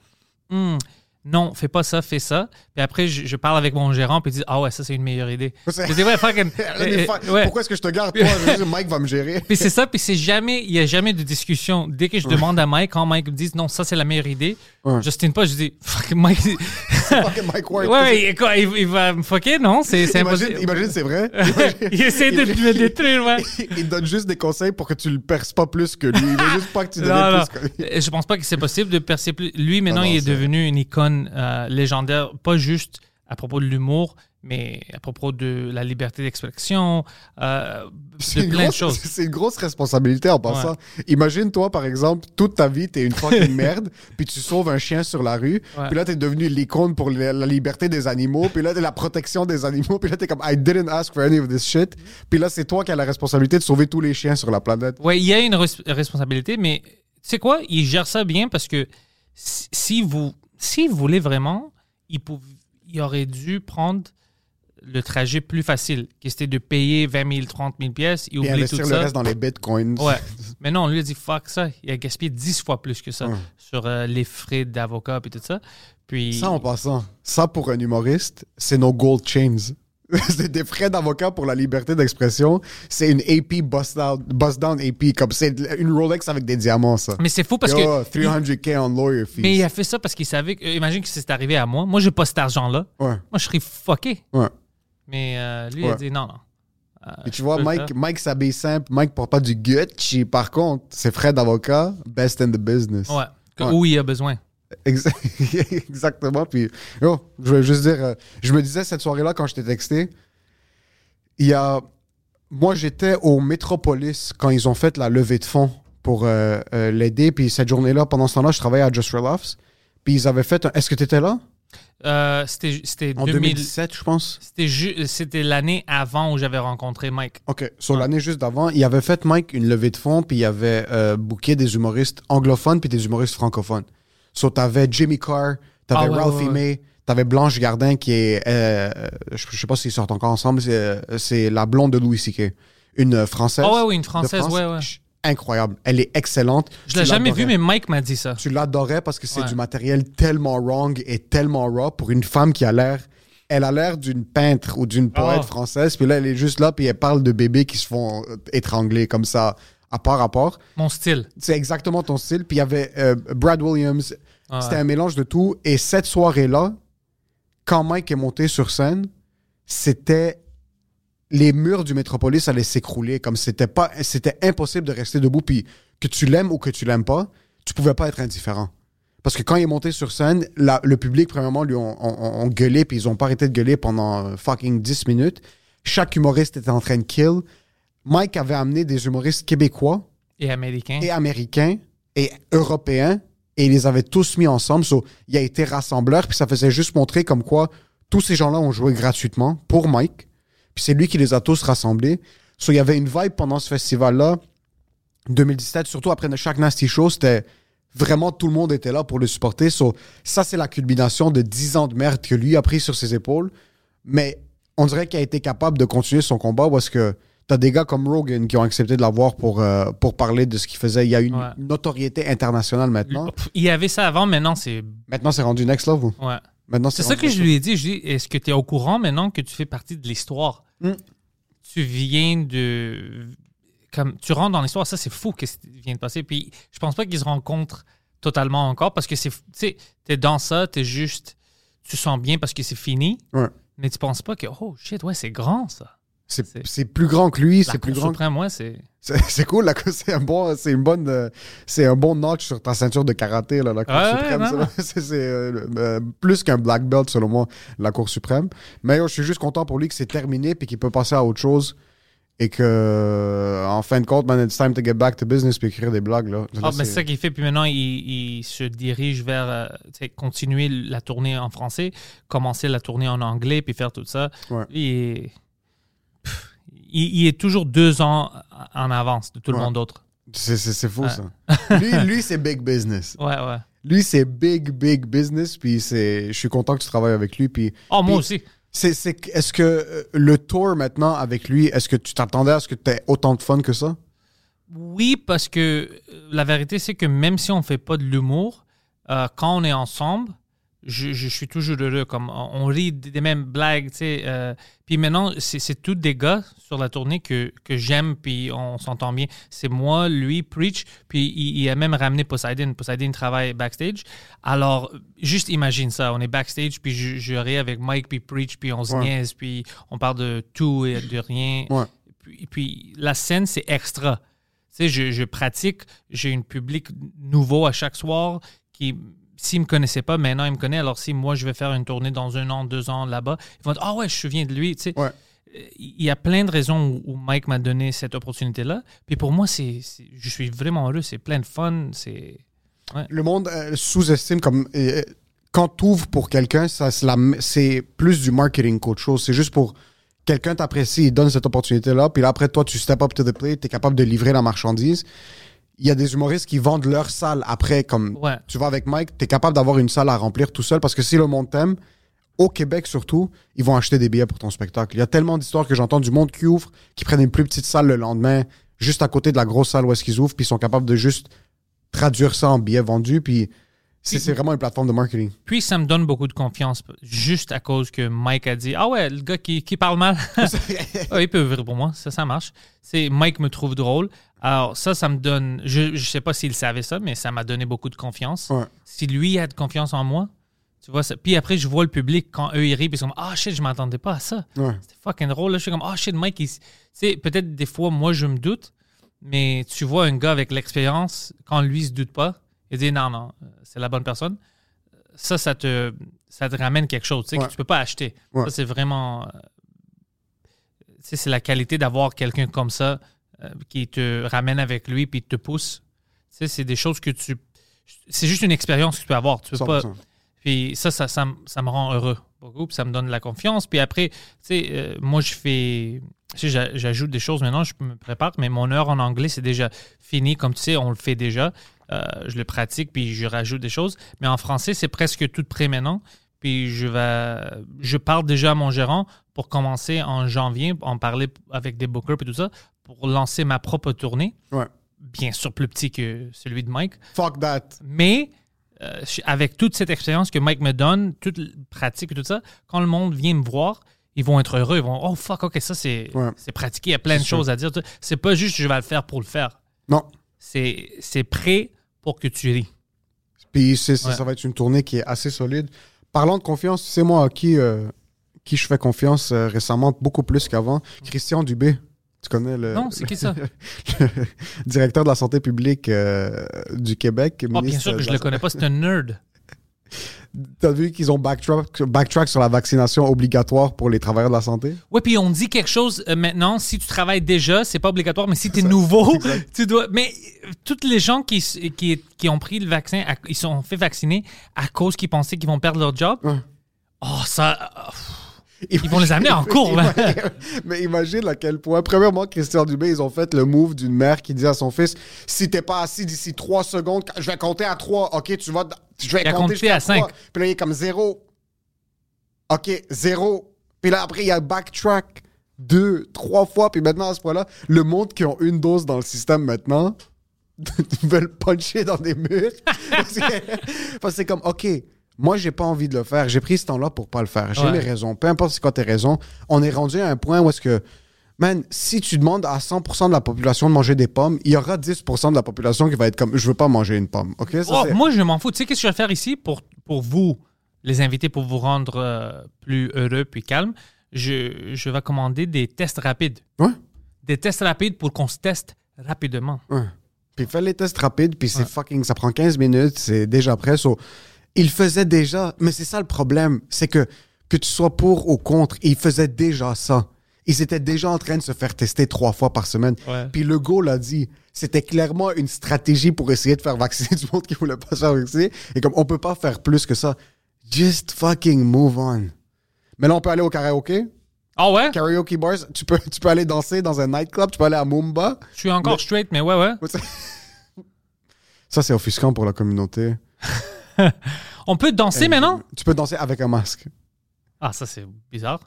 Hmm, non, fais pas ça, fais ça. Puis après, je, je parle avec mon gérant, puis il dit, ah ouais, ça c'est une meilleure idée. (laughs) Je dis ouais, fucking. (laughs) Euh, ouais. Pourquoi est-ce que je te garde toi? Je dire, Mike va me gérer. Puis c'est ça, puis c'est jamais, il y a jamais de discussion. Dès que je demande à Mike, quand Mike me dit non, ça c'est la meilleure idée. Justin pas, je dis fuck Mike. (laughs) Fucking Mike Ward. ouais, quoi, il, il va me fucker, non? C'est impossible. imagine c'est vrai. il essaie de me détruire, ouais. il donne juste des conseils pour que tu le perces pas plus que lui. Il veut juste pas que tu non. plus que lui. Euh, Je pense pas que c'est possible de percer plus. Lui, maintenant, Non, non, il est, devenu une icône euh, légendaire, pas juste à propos de l'humour, mais à propos de la liberté d'expression, euh, C'est de une, plein de grosse- choses. c'est une grosse responsabilité en passant. Imagine, toi, par exemple, toute ta vie, t'es une (laughs) fucking merde, puis tu sauves un chien sur la rue, Ouais. puis là, t'es devenu l'icône pour la, la liberté des animaux, puis là, t'es la protection des animaux, puis là, t'es comme I didn't ask for any of this shit, puis là, c'est toi qui as la responsabilité de sauver tous les chiens sur la planète. Oui, il y a une res- responsabilité, mais tu sais quoi? Il gère ça bien parce que si, si vous, si vous voulez vraiment, il, pouv- il aurait dû prendre le trajet plus facile, qui c'était de payer 20 000, 30 000 pièces et Puis oublier investir tout le ça. reste dans les bitcoins. Ouais. (laughs) Mais non, lui a dit fuck ça. Il a gaspillé 10 fois plus que ça sur euh, les frais d'avocat et tout ça. Puis. Ça, en passant, ça pour un humoriste, c'est nos gold chains. (laughs) c'est des frais d'avocat pour la liberté d'expression. C'est une AP bust down, bust down AP. Comme c'est une Rolex avec des diamants, ça. Mais c'est fou parce Yo, que. 300k on lawyer fees. Mais il a fait ça parce qu'il savait que. euh, Imagine que c'est arrivé à moi. Moi, j'ai pas cet argent-là. Ouais, Moi, je serais fucké. ouais. Mais euh, lui, il a dit non, non. Euh, Et tu vois, Mike, faire. Mike s'habille simple. Mike porte pas du Gucci. Par contre, ses frais d'avocat, best in the business. Ouais. Où il a besoin. Exa- (laughs) Exactement. Puis, je voulais juste dire, euh, je me disais cette soirée-là quand je t'ai texté, il y a. Moi, j'étais au Metropolis quand ils ont fait la levée de fonds pour euh, euh, l'aider. Puis cette journée-là, pendant ce temps-là, je travaillais à Just Laughs. Puis ils avaient fait. un- Est-ce que tu étais là? Euh, c'était En 2000 2017, je pense. C'était l'année avant où j'avais rencontré Mike. OK. Sur l'année juste d'avant, il avait fait, Mike, une levée de fonds, puis il avait booké des humoristes anglophones puis des humoristes francophones. So, t'avais Jimmy Carr, t'avais Ah ouais, Ralphie ouais, ouais. May, t'avais Blanche Gardin, qui est... euh, je, je sais pas s'ils sortent encore ensemble, c'est, euh, c'est la blonde de Louis C.K. Une euh, Française. Ah ouais, oui, une Française, France. ouais, ouais. Incroyable. Elle est excellente. Je l'ai jamais l'adorais. vu, mais Mike m'a dit ça. Tu l'adorais parce que c'est Ouais. du matériel tellement wrong et tellement raw pour une femme qui a l'air. Elle a l'air d'une peintre ou d'une poète Ah. française, puis là, elle est juste là, puis elle parle de bébés qui se font euh, étrangler comme ça, à part à part. Mon style. C'est exactement ton style. Puis il y avait euh, Brad Williams. Ah C'était un mélange de tout. Et cette soirée-là, quand Mike est monté sur scène, c'était. Les murs du Métropolis allaient s'écrouler. Comme c'était pas. C'était impossible de rester debout. Puis que tu l'aimes ou que tu l'aimes pas, tu pouvais pas être indifférent. Parce que quand il est monté sur scène, la- le public, premièrement, lui ont, gueulé, puis ils ont pas arrêté de gueuler pendant euh, fucking 10 minutes. Chaque humoriste était en train de kill. Mike avait amené des humoristes québécois Et américain. et américains et européens et il les avait tous mis ensemble. So, il a été rassembleur, puis ça faisait juste montrer comme quoi tous ces gens-là ont joué gratuitement pour Mike. Puis c'est lui qui les a tous rassemblés. So, il y avait une vibe pendant ce festival-là, 2017, surtout après chaque Nasty Show, c'était vraiment tout le monde était là pour le supporter. So, ça, c'est la culmination de 10 ans de merde que lui a pris sur ses épaules. Mais on dirait qu'il a été capable de continuer son combat parce que t'as des gars comme Rogan qui ont accepté de l'avoir pour, euh, pour parler de ce qu'il faisait. Il y a une Ouais. notoriété internationale maintenant. Pff, Il y avait ça avant, maintenant c'est. Maintenant, c'est rendu next level. Ouais. Maintenant, C'est ça rendu que next je lui ai dit. Je lui ai dit, est-ce que tu es au courant maintenant que tu fais partie de l'histoire? Mm. Tu viens de. Comme, tu rentres dans l'histoire, ça c'est fou qu'est-ce qui vient de passer. Puis je pense pas qu'ils se rencontrent totalement encore parce que c'est. Tu sais, t'es dans ça, t'es juste. Tu sens bien parce que c'est fini. Ouais. Mais tu penses pas que, oh shit, ouais, c'est grand ça. C'est plus grand que lui, c'est plus Cour grand. suprême, ouais, c'est. C'est (laughs) cool, la c'est un bon, c'est une bonne, euh, c'est un bon notch sur ta ceinture de karaté, là, la Cour suprême. ouais, (laughs) c'est euh, euh, plus qu'un black belt, selon moi, la Cour suprême. Mais yo, je suis juste content pour lui que c'est terminé puis qu'il peut passer à autre chose. Et que, en fin de compte, man, it's time to get back to business puis écrire des blagues, là. Là, Ah, mais c'est- ça qu'il fait. Puis maintenant, il, il se dirige vers euh, continuer la tournée en français, commencer la tournée en anglais, puis faire tout ça. Ouais. Pff, il, il est toujours deux ans en avance de tout le monde d'autre. c'est, c'est, c'est fou, Ouais. ça. (laughs) lui, lui c'est big business. Ouais, ouais. Lui, c'est big, big business. Puis c'est, je suis content que tu travailles avec lui. Puis Oh, moi Puis- aussi. C'est, c'est, est-ce que euh, le tour maintenant avec lui, est-ce que tu t'attendais à ce que tu aies autant de fun que ça? Oui, parce que euh, la vérité, c'est que même si on fait pas de l'humour, euh, quand on est ensemble, je, je suis toujours heureux. Comme on rit des mêmes blagues, tu sais. euh, puis maintenant, c'est c'est tous des gars sur la tournée que, que j'aime, puis on s'entend bien. C'est moi, lui, Preach, puis il, il a même ramené Poseidon. Poseidon travaille backstage. Alors, juste imagine ça. On est backstage, puis je, je ris avec Mike, puis Preach, puis on se Ouais. niaise, puis on parle de tout et de rien. Ouais. Puis, puis la scène, c'est extra. Tu sais, je, je pratique, j'ai un public nouveau à chaque soir qui, s'ils ne me connaissaient pas, maintenant ils me connaissent. Alors, si moi, je vais faire une tournée dans un an, deux ans là-bas, ils vont dire Ah ouais, je me souviens de lui. Tu sais, Ouais. Il y a plein de raisons où, Mike m'a donné cette opportunité-là. Puis pour moi, c'est, c'est- je suis vraiment heureux. C'est plein de fun. C'est. Le monde euh, sous-estime comme. euh, quand tu ouvres pour quelqu'un, ça, c'est, la c'est plus du marketing qu'autre chose. C'est juste pour. Quelqu'un t'apprécie, il donne cette opportunité-là, puis là, après, toi, tu step up to the plate, tu es capable de livrer la marchandise. Il y a des humoristes qui vendent leur salle après, comme Ouais. tu vas avec Mike, tu es capable d'avoir une salle à remplir tout seul, parce que si le monde t'aime, au Québec surtout, ils vont acheter des billets pour ton spectacle. Il y a tellement d'histoires que j'entends du monde qui ouvre, qui prennent une plus petite salle le lendemain, juste à côté de la grosse salle où est-ce qu'ils ouvrent, puis ils sont capables de juste traduire ça en billets vendus, puis c'est, vraiment une plateforme de marketing. Puis ça me donne beaucoup de confiance, juste à cause que Mike a dit Ah ouais, le gars qui, qui parle mal, (laughs) Ah, il peut ouvrir pour moi, ça, ça marche. C'est Mike me trouve drôle. Alors ça, ça me donne. Je, je sais pas s'il savait ça, mais ça m'a donné beaucoup de confiance. Ouais. Si lui a de confiance en moi, tu vois ça. Puis après, je vois le public quand eux ils rient, puis ils sont comme Ah shit, je m'attendais pas à ça. Ouais. C'était fucking drôle. Là, je suis comme Ah shit, Mike, il... tu sais, peut-être des fois, moi, je me doute, mais tu vois un gars avec l'expérience, quand lui se doute pas, il dit Non, non, euh, c'est la bonne personne. Ça, ça te, ça te ramène quelque chose, tu sais, Ouais. que tu peux pas acheter. Ouais. Ça, c'est vraiment. euh, tu sais, c'est la qualité d'avoir quelqu'un comme ça euh, qui te ramène avec lui puis te pousse. Tu sais, c'est des choses que tu. C'est juste une expérience que tu peux avoir. Tu peux pas. 100%. Puis ça, ça, ça, me- ça me rend heureux beaucoup, puis ça me donne de la confiance. Puis après, tu sais, euh, moi, je fais. tu sais, j'a- J'ajoute des choses maintenant, je me prépare, mais mon heure en anglais, c'est déjà fini. Comme tu sais, on le fait déjà. Euh, je le pratique, puis je rajoute des choses. Mais en français, c'est presque tout prêt maintenant. Puis je vais. Je parle déjà à mon gérant pour commencer en janvier, en parler avec des bookers et tout ça, pour lancer ma propre tournée. Ouais. Bien sûr, plus petit que celui de Mike. Fuck that. Mais euh, avec toute cette expérience que Mike me donne, toute pratique et tout ça, quand le monde vient me voir, ils vont être heureux. Ils vont Oh fuck, ok, ça c'est Ouais. pratiqué. Il y a plein de sûr. choses à dire. C'est pas juste je vais le faire pour le faire. Non. C'est c'est prêt pour que tu ris. Puis c'est, c'est- Ouais. ça va être une tournée qui est assez solide. Parlant de confiance, c'est moi à qui, euh, qui je fais confiance euh, récemment, beaucoup plus qu'avant. Christian Dubé. Tu connais le, Non, c'est qui ça? (laughs) le directeur de la santé publique euh, du Québec. Oh, bien sûr que je la le connais pas, c'est un nerd. T'as vu qu'ils ont backtrack, backtrack sur la vaccination obligatoire pour les travailleurs de la santé? Oui, puis on dit quelque chose euh, maintenant, si tu travailles déjà, c'est pas obligatoire, mais si (laughs) tu es nouveau, tu dois. Mais euh, toutes les gens qui, s- qui, qui ont pris le vaccin, à- ils sont fait vacciner à cause qu'ils pensaient qu'ils vont perdre leur job. Oh, ça. euh, Ils vont les amener en cours, là. (laughs) Mais imagine à quel point, premièrement, Christian Dubé, ils ont fait le move d'une mère qui dit à son fils Si t'es pas assis d'ici trois secondes, je vais compter à trois. OK, tu vas. Je vais Il compter jusqu'à à cinq. trois. Puis là, il est comme zéro. OK, zéro. Puis là, après, il y a backtrack deux, trois fois. Puis maintenant, à ce point-là, le monde qui ont une dose dans le système maintenant (laughs) veulent puncher dans des murs. (laughs) parce que c'est comme, OK, moi, j'ai pas envie de le faire. J'ai pris ce temps-là pour pas le faire. J'ai Ouais. mes raisons. Peu importe c'est quoi tes raisons. On est rendu à un point où est-ce que, man, si tu demandes à 100% de la population de manger des pommes, il y aura 10% de la population qui va être comme, je veux pas manger une pomme. OK? Ça, Oh, moi, je m'en fous. Tu sais, qu'est-ce que je vais faire ici pour, pour vous, les invités, pour vous rendre euh, plus heureux puis calme? Je, je vais commander des tests rapides. Ouais. Des tests rapides pour qu'on se teste rapidement. Ouais. Puis fais les tests rapides, puis c'est fucking, ça prend 15 minutes, c'est déjà prêt. So, il faisait déjà, mais c'est ça le problème, c'est que que tu sois pour ou contre, ils faisaient déjà ça. Ils étaient déjà en train de se faire tester trois fois par semaine. Ouais. Puis le go l'a dit, c'était clairement une stratégie pour essayer de faire vacciner (laughs) du monde qui voulait pas se faire vacciner. Et comme on peut pas faire plus que ça, just fucking move on. Mais là, on peut aller au karaoké, Ah ouais? karaoke bars. Tu peux, tu peux aller danser dans un nightclub, tu peux aller à Mumba. Je suis encore Mais- straight, mais ouais, ouais. Ça, c'est offusquant pour la communauté. (laughs) (laughs) On peut danser maintenant? Tu peux danser avec un masque. Ah, ça, c'est bizarre.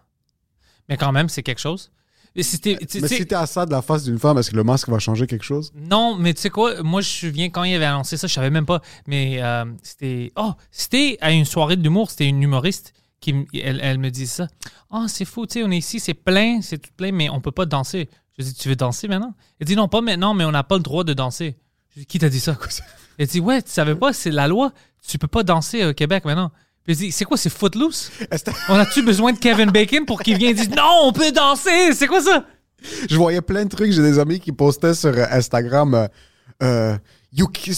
Mais quand même, c'est quelque chose. Et c'était- tu Mais si t'es à ça de la face d'une femme, est-ce que le masque va changer quelque chose? Non, mais tu sais quoi? Moi, je me souviens quand il avait annoncé ça, je savais même pas. Mais euh, c'était. Oh, c'était à une soirée d'humour, c'était une humoriste qui elle, elle me dit ça. Ah, c'est fou, tu sais, on est ici, c'est plein, c'est tout plein, mais on peut pas danser. Je dis, tu veux danser maintenant? Elle dit, non, pas maintenant, mais on n'a pas le droit de danser. Je dis, qui t'a dit ça? Elle dit, ouais, tu savais pas, c'est la loi. Tu peux pas danser au Québec maintenant. Puis je dis, c'est quoi, c'est footloose? On a-tu besoin de Kevin Bacon pour qu'il vienne? Et dise, non, on peut danser? C'est quoi ça? Je voyais plein de trucs. J'ai des amis qui postaient sur euh, Instagram. euh, euh,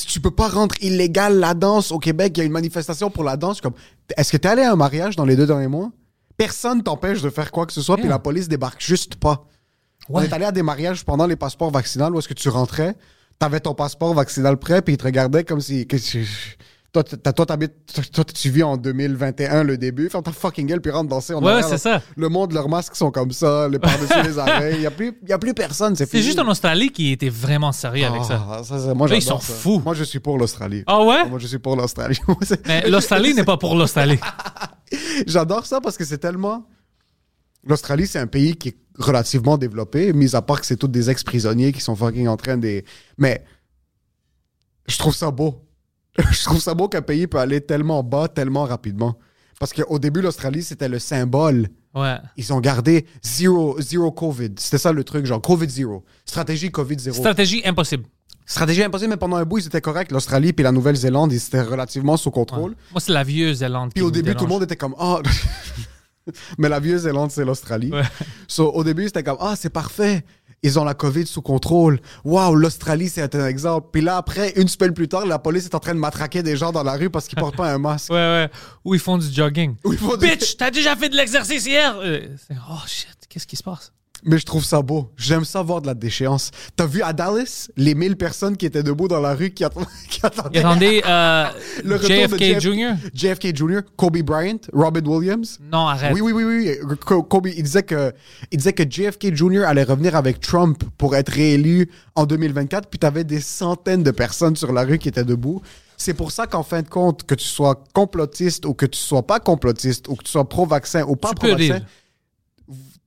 tu peux pas rendre illégal la danse au Québec. Il y a une manifestation pour la danse. Comme, est-ce que t'es allé à un mariage dans les deux derniers mois? Personne t'empêche de faire quoi que ce soit, puis la police débarque juste pas. On Ouais. est allé à des mariages pendant les passeports vaccinaux où est-ce que tu rentrais, t'avais ton passeport vaccinal prêt, puis ils te regardaient comme si. que toi, toi, t'habites- toi, tu vis en 2021, le début, ferme ta fucking gueule, puis rentre danser en Ouais, c'est ça. Le monde, leurs masques sont comme ça, les par-dessus les (laughs) oreilles. Il n'y a, plus- y a plus personne, c'est C'est juste en Australie qui était vraiment sérieux avec ça. Ah, ça, moi, Là, ils sont ça. fous. Moi, je suis pour l'Australie. Ah ouais? Moi, je suis pour l'Australie. (laughs) Mais l'Australie n'est pas pour l'Australie. (laughs) J'adore ça parce que c'est tellement. L'Australie, c'est un pays qui est relativement développé, mis à part que c'est tous des ex-prisonniers qui sont fucking en train de. Mais je trouve ça beau. (laughs) je trouve ça beau qu'un pays peut aller tellement bas, tellement rapidement. Parce qu'au début, l'Australie, c'était le symbole. Ouais. Ils ont gardé zero, zero COVID. C'était ça le truc, genre COVID zero. Stratégie COVID zero. Stratégie impossible. Stratégie impossible, mais pendant un bout, ils étaient corrects. L'Australie puis la Nouvelle-Zélande, ils étaient relativement sous contrôle. Moi, c'est la vieille Zélande. Puis au début, tout le monde était comme Ah. (laughs) Mais la Vieille-Zélande, c'est l'Australie. Ouais. So, au début, c'était comme Ah, c'est parfait. Ils ont la COVID sous contrôle. Waouh, l'Australie, c'est un exemple. Puis là, après, une semaine plus tard, la police est en train de matraquer des gens dans la rue parce qu'ils portent pas un masque. (laughs) Ouais, ouais. Où ils font du jogging. Ils font du- Bitch, t'as déjà fait de l'exercice hier? Euh, c'est- oh shit, qu'est-ce qui se passe? Mais je trouve ça beau. J'aime ça voir de la déchéance. T'as vu à Dallas les 1000 personnes qui étaient debout dans la rue qui, atten- (laughs) qui attendaient Attendez, euh, (laughs) le JFK de JF- Jr.? JFK Jr., Kobe Bryant, Robin Williams. Non, arrête. Oui, oui, oui, oui. Kobe, il disait que, il disait que JFK Jr. allait revenir avec Trump pour être réélu en 2024, puis t'avais des centaines de personnes sur la rue qui étaient debout. C'est pour ça qu'en fin de compte, que tu sois complotiste ou que tu sois pas complotiste ou que tu sois pro-vaccin ou pas pro-vaccin.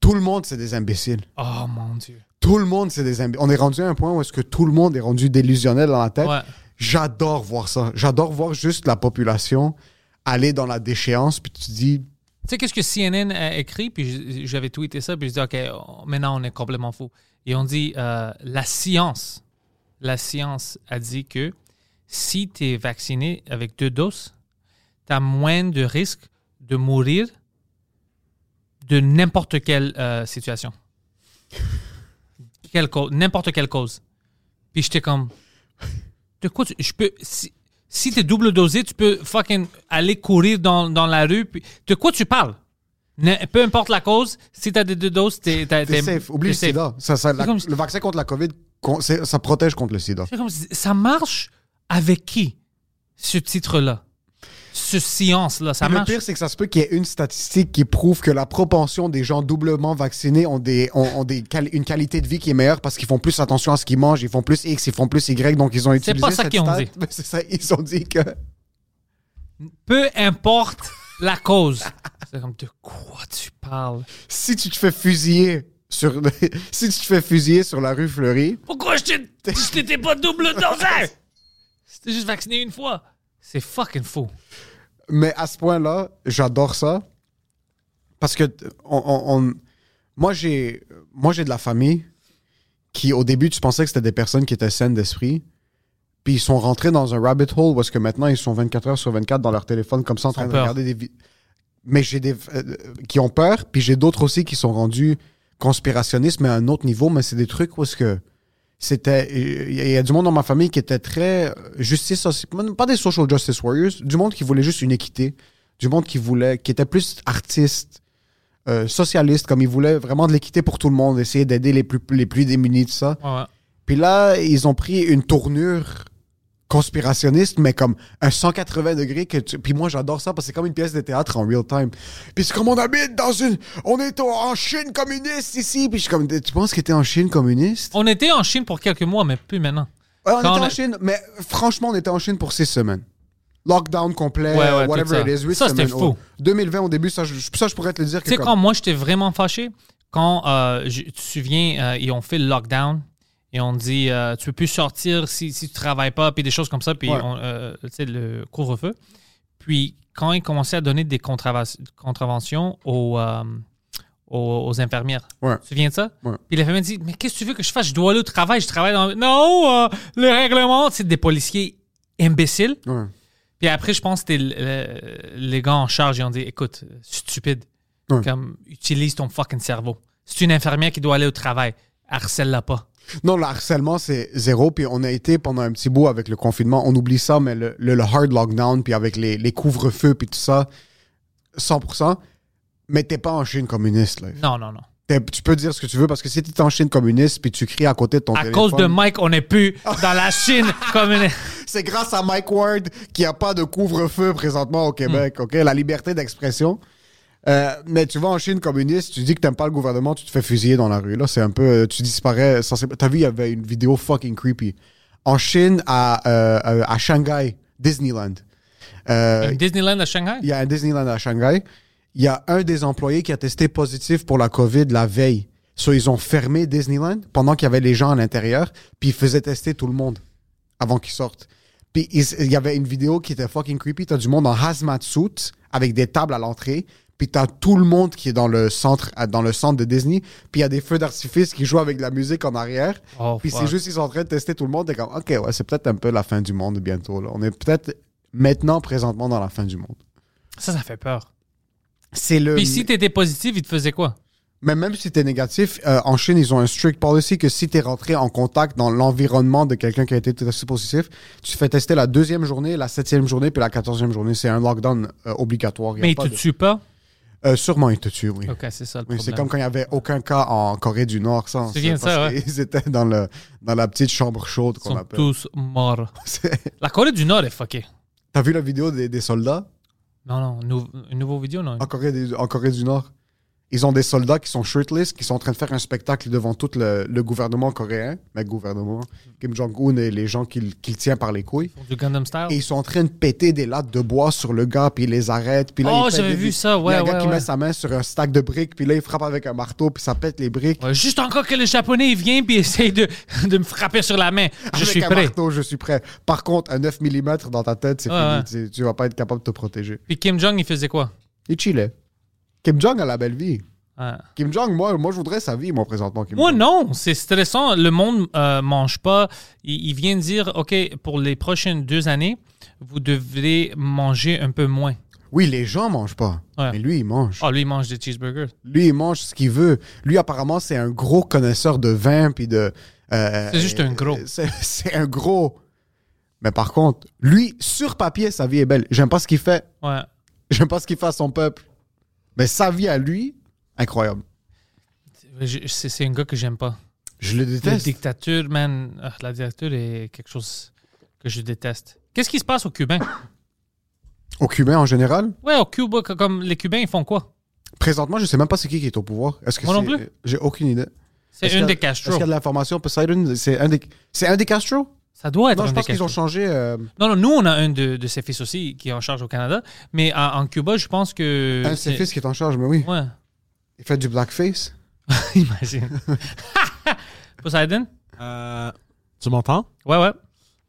Tout le monde, c'est des imbéciles. Oh mon dieu. Tout le monde, c'est des imbéciles. On est rendu à un point où est-ce que tout le monde est rendu délusionnel dans la tête. Ouais. J'adore voir ça. J'adore voir juste la population aller dans la déchéance, puis tu te dis, Tu sais, qu'est-ce que CNN a écrit? Puis j'avais tweeté ça, puis je dis, OK, maintenant on est complètement fou. Et on dit, euh, la science, la science a dit que si tu es vacciné avec deux doses, tu as moins de risque de mourir de n'importe quelle euh, situation. quelle cause, n'importe quelle cause. Puis j'étais comme, de quoi tu, je peux, si, si t'es double dosé, tu peux fucking aller courir dans, dans la rue. Puis, de quoi tu parles? Ne- peu importe la cause, si t'as des deux doses, t'es, t'as- T'es t'es- safe. Oublie le t'es safe. sida. Ça, ça, la- comme- le vaccin contre la COVID, con- c'est- ça protège contre le sida. C'est comme, ça marche avec qui, ce titre-là? Ce science-là, ça Puis le marche? pire, c'est que ça se peut qu'il y ait une statistique qui prouve que la propension des gens doublement vaccinés ont, des, ont, ont des quali- une qualité de vie qui est meilleure parce qu'ils font plus attention à ce qu'ils mangent, ils font plus X, ils font plus Y, donc ils ont utilisé pas ça qu'ils ont dit. Mais (laughs) c'est ça, ils ont dit que... Peu importe la cause. C'est comme, de quoi tu parles? si tu te fais fusiller sur (laughs) si tu te fais fusiller sur la rue Fleury, Pourquoi je t'étais pas double dosé? (laughs) C'était juste vacciné une fois. C'est fucking fou. mais à ce point-là, j'adore ça parce que on, on- on- moi j'ai moi j'ai de la famille qui au début tu pensais que c'était des personnes qui étaient saines d'esprit. Puis ils sont rentrés dans un rabbit hole parce que maintenant ils sont 24 heures sur 24 dans leur téléphone comme ça en train de peur. regarder des vidéos. Mais j'ai des euh, qui ont peur, puis j'ai d'autres aussi qui sont rendus conspirationnistes mais à un autre niveau, mais c'est des trucs où est-ce que c'était il y, a- il y a du monde dans ma famille qui était très euh, justice pas des social justice warriors, du monde qui voulait juste une équité, du monde qui voulait qui était plus artiste, euh, socialiste comme ils voulaient vraiment de l'équité pour tout le monde, essayer d'aider les plus les plus démunis tout ça. Ouais. Puis là, ils ont pris une tournure conspirationniste, mais comme un 180 degrés. Que tu- Puis moi, j'adore ça parce que c'est comme une pièce de théâtre en real time. Puis c'est comme on habite dans une... On est en Chine communiste ici. Puis je suis comme, tu penses que t'es en Chine communiste? On était en Chine pour quelques mois, mais plus maintenant. Ouais, on Quand était on en Chine, mais franchement, on était en Chine pour six semaines. Lockdown complet, Ouais, ouais, whatever ça. it is, huit Ça, c'était fou. Oh, 2020 au début, ça, je, ça, je pourrais te le dire Tu sais, quand moi, j'étais vraiment fâché, quand, euh, je- tu te souviens, euh, ils ont fait le lockdown et on dit, euh, tu peux plus sortir si, si tu travailles pas, puis des choses comme ça, puis Ouais. euh, tu sais, le couvre-feu. Puis quand ils commençaient à donner des contraventions aux, euh, aux, aux infirmières. Ouais. Tu te souviens de ça? Ouais. Puis l'infirmière dit, mais qu'est-ce que tu veux que je fasse? Je dois aller au travail, je travaille dans... Non, euh, le règlement, c'est des policiers imbéciles. Puis après, je pense que c'était le- le- les gars en charge, ils ont dit écoute, stupide, comme utilise ton fucking cerveau. C'est une infirmière qui doit aller au travail. Harcèle-la pas. Non, le harcèlement, c'est zéro. Puis on a été pendant un petit bout avec le confinement. On oublie ça, mais le, le- le hard lockdown, puis avec les, les couvre-feux, puis tout ça, 100%. Mais t'es pas en Chine communiste. Là. Non, non, non. Tu peux dire ce que tu veux, parce que si t'es en Chine communiste, puis tu cries à côté de ton À téléphone... cause de Mike, on n'est plus dans la Chine (laughs) comme une... C'est grâce à Mike Ward qu'il n'y a pas de couvre-feu présentement au Québec, Hmm. OK? La liberté d'expression. Euh, mais tu vas en Chine communiste, tu dis que t'aimes pas le gouvernement, tu te fais fusiller dans la rue. Là, c'est un peu... euh, Tu disparais... T'as vu, il y avait une vidéo fucking creepy. En Chine, à, euh, à Shanghai, Disneyland. Euh, Disneyland à Shanghai? il y a un Disneyland à Shanghai. Il y a un des employés qui a testé positif pour la COVID la veille. So, ils ont fermé Disneyland pendant qu'il y avait les gens à l'intérieur, puis ils faisaient tester tout le monde avant qu'ils sortent. Puis il y avait une vidéo qui était fucking creepy. T'as du monde en hazmat suit avec des tables à l'entrée. Puis t'as tout le monde qui est dans le centre, dans le centre de Disney. Puis il y a des feux d'artifice qui jouent avec de la musique en arrière. Oh, Puis c'est juste qu'ils sont en train de tester tout le monde. T'es comme, ok, ouais, c'est peut-être un peu la fin du monde bientôt. Là. On est peut-être maintenant, présentement, dans la fin du monde. Ça, ça fait peur. C'est le. Puis si t'étais positif, ils te faisaient quoi? Mais même si t'es négatif, euh, en Chine, ils ont un strict policy que si t'es rentré en contact dans l'environnement de quelqu'un qui a été testé positif, tu te fais tester la deuxième journée, la septième journée, puis la quatorzième journée. C'est un lockdown euh, obligatoire. Y a Mais ils te tuent pas? Euh, sûrement, ils te tuent, oui. Ok, c'est ça le Oui, problème. c'est comme quand il n'y avait aucun cas en Corée du Nord. Ça, Tu de parce ça, ouais. qu'ils (laughs) étaient dans, le, dans la petite chambre chaude Ils qu'on sont appelle. tous morts. (laughs) La Corée du Nord est fuckée. T'as vu la vidéo des, des soldats? Non, non, nou- une nouvelle vidéo, non. en Corée, du- en Corée du Nord? Ils ont des soldats qui sont shirtless, qui sont en train de faire un spectacle devant tout le, le gouvernement coréen, le gouvernement, Kim Jong-un et les gens qu'il tient par les couilles. Du Gundam Style? Et ils sont en train de péter des lattes de bois sur le gars, puis ils les arrêtent. Puis là, Oh, j'avais vu ça, Il y a un ouais, gars ouais, qui ouais. met sa main sur un stack de briques, puis là, il frappe avec un marteau, puis ça pète les briques. Ouais, juste encore que le japonais il vient puis (laughs) essaye de, de me frapper sur la main. Je Avec suis un prêt. marteau, je suis prêt. Par contre, un 9 mm dans ta tête, c'est Ouais, fini. Tu- Tu vas pas être capable de te protéger. Puis Kim Jong, il faisait quoi? Il chillait. Kim Jong a la belle vie. Ouais. Kim Jong, moi, moi je voudrais sa vie, moi, présentement. Kim Moi, Jong. non, c'est stressant. Le monde euh, mange pas. Il, il vient de dire, OK, pour les prochaines deux années, vous devrez manger un peu moins. Oui, les gens mangent pas. Ouais. Mais lui, il mange. Oh, lui, il mange des cheeseburgers. Lui, il mange ce qu'il veut. Lui, apparemment, c'est un gros connaisseur de vin puis de. euh, C'est juste un gros. (laughs) C'est c'est un gros. Mais par contre, lui, sur papier, sa vie est belle. J'aime pas ce qu'il fait. Ouais. J'aime pas ce qu'il fait à son peuple. Mais sa vie à lui, incroyable. Je- C'est c'est un gars que j'aime pas. Je le La déteste. dictature, man. ah, la dictature est quelque chose que je déteste. Qu'est-ce qui se passe aux Cubains? Au Cubain en général, Ouais, au Cuba, co- comme les Cubains, ils font quoi? présentement, je sais même pas c'est qui qui est au pouvoir. Est-ce que Moi non c'est- plus. J'ai aucune idée. C'est Est-ce un qu'il y a- des Est-ce Castro. qu'il y a de l'information? Poseidon, c'est un des, c'est un des Castro? Ça doit être Non, un je pense qu'ils ont changé. euh, Non, non, nous, on a un de, de ses fils aussi qui est en charge au Canada. Mais en, en Cuba, je pense que. un de ses fils qui est en charge, mais oui. Ouais, Il fait du blackface. (laughs) imagine. (laughs) Poseidon? Euh, tu m'entends? Ouais, ouais.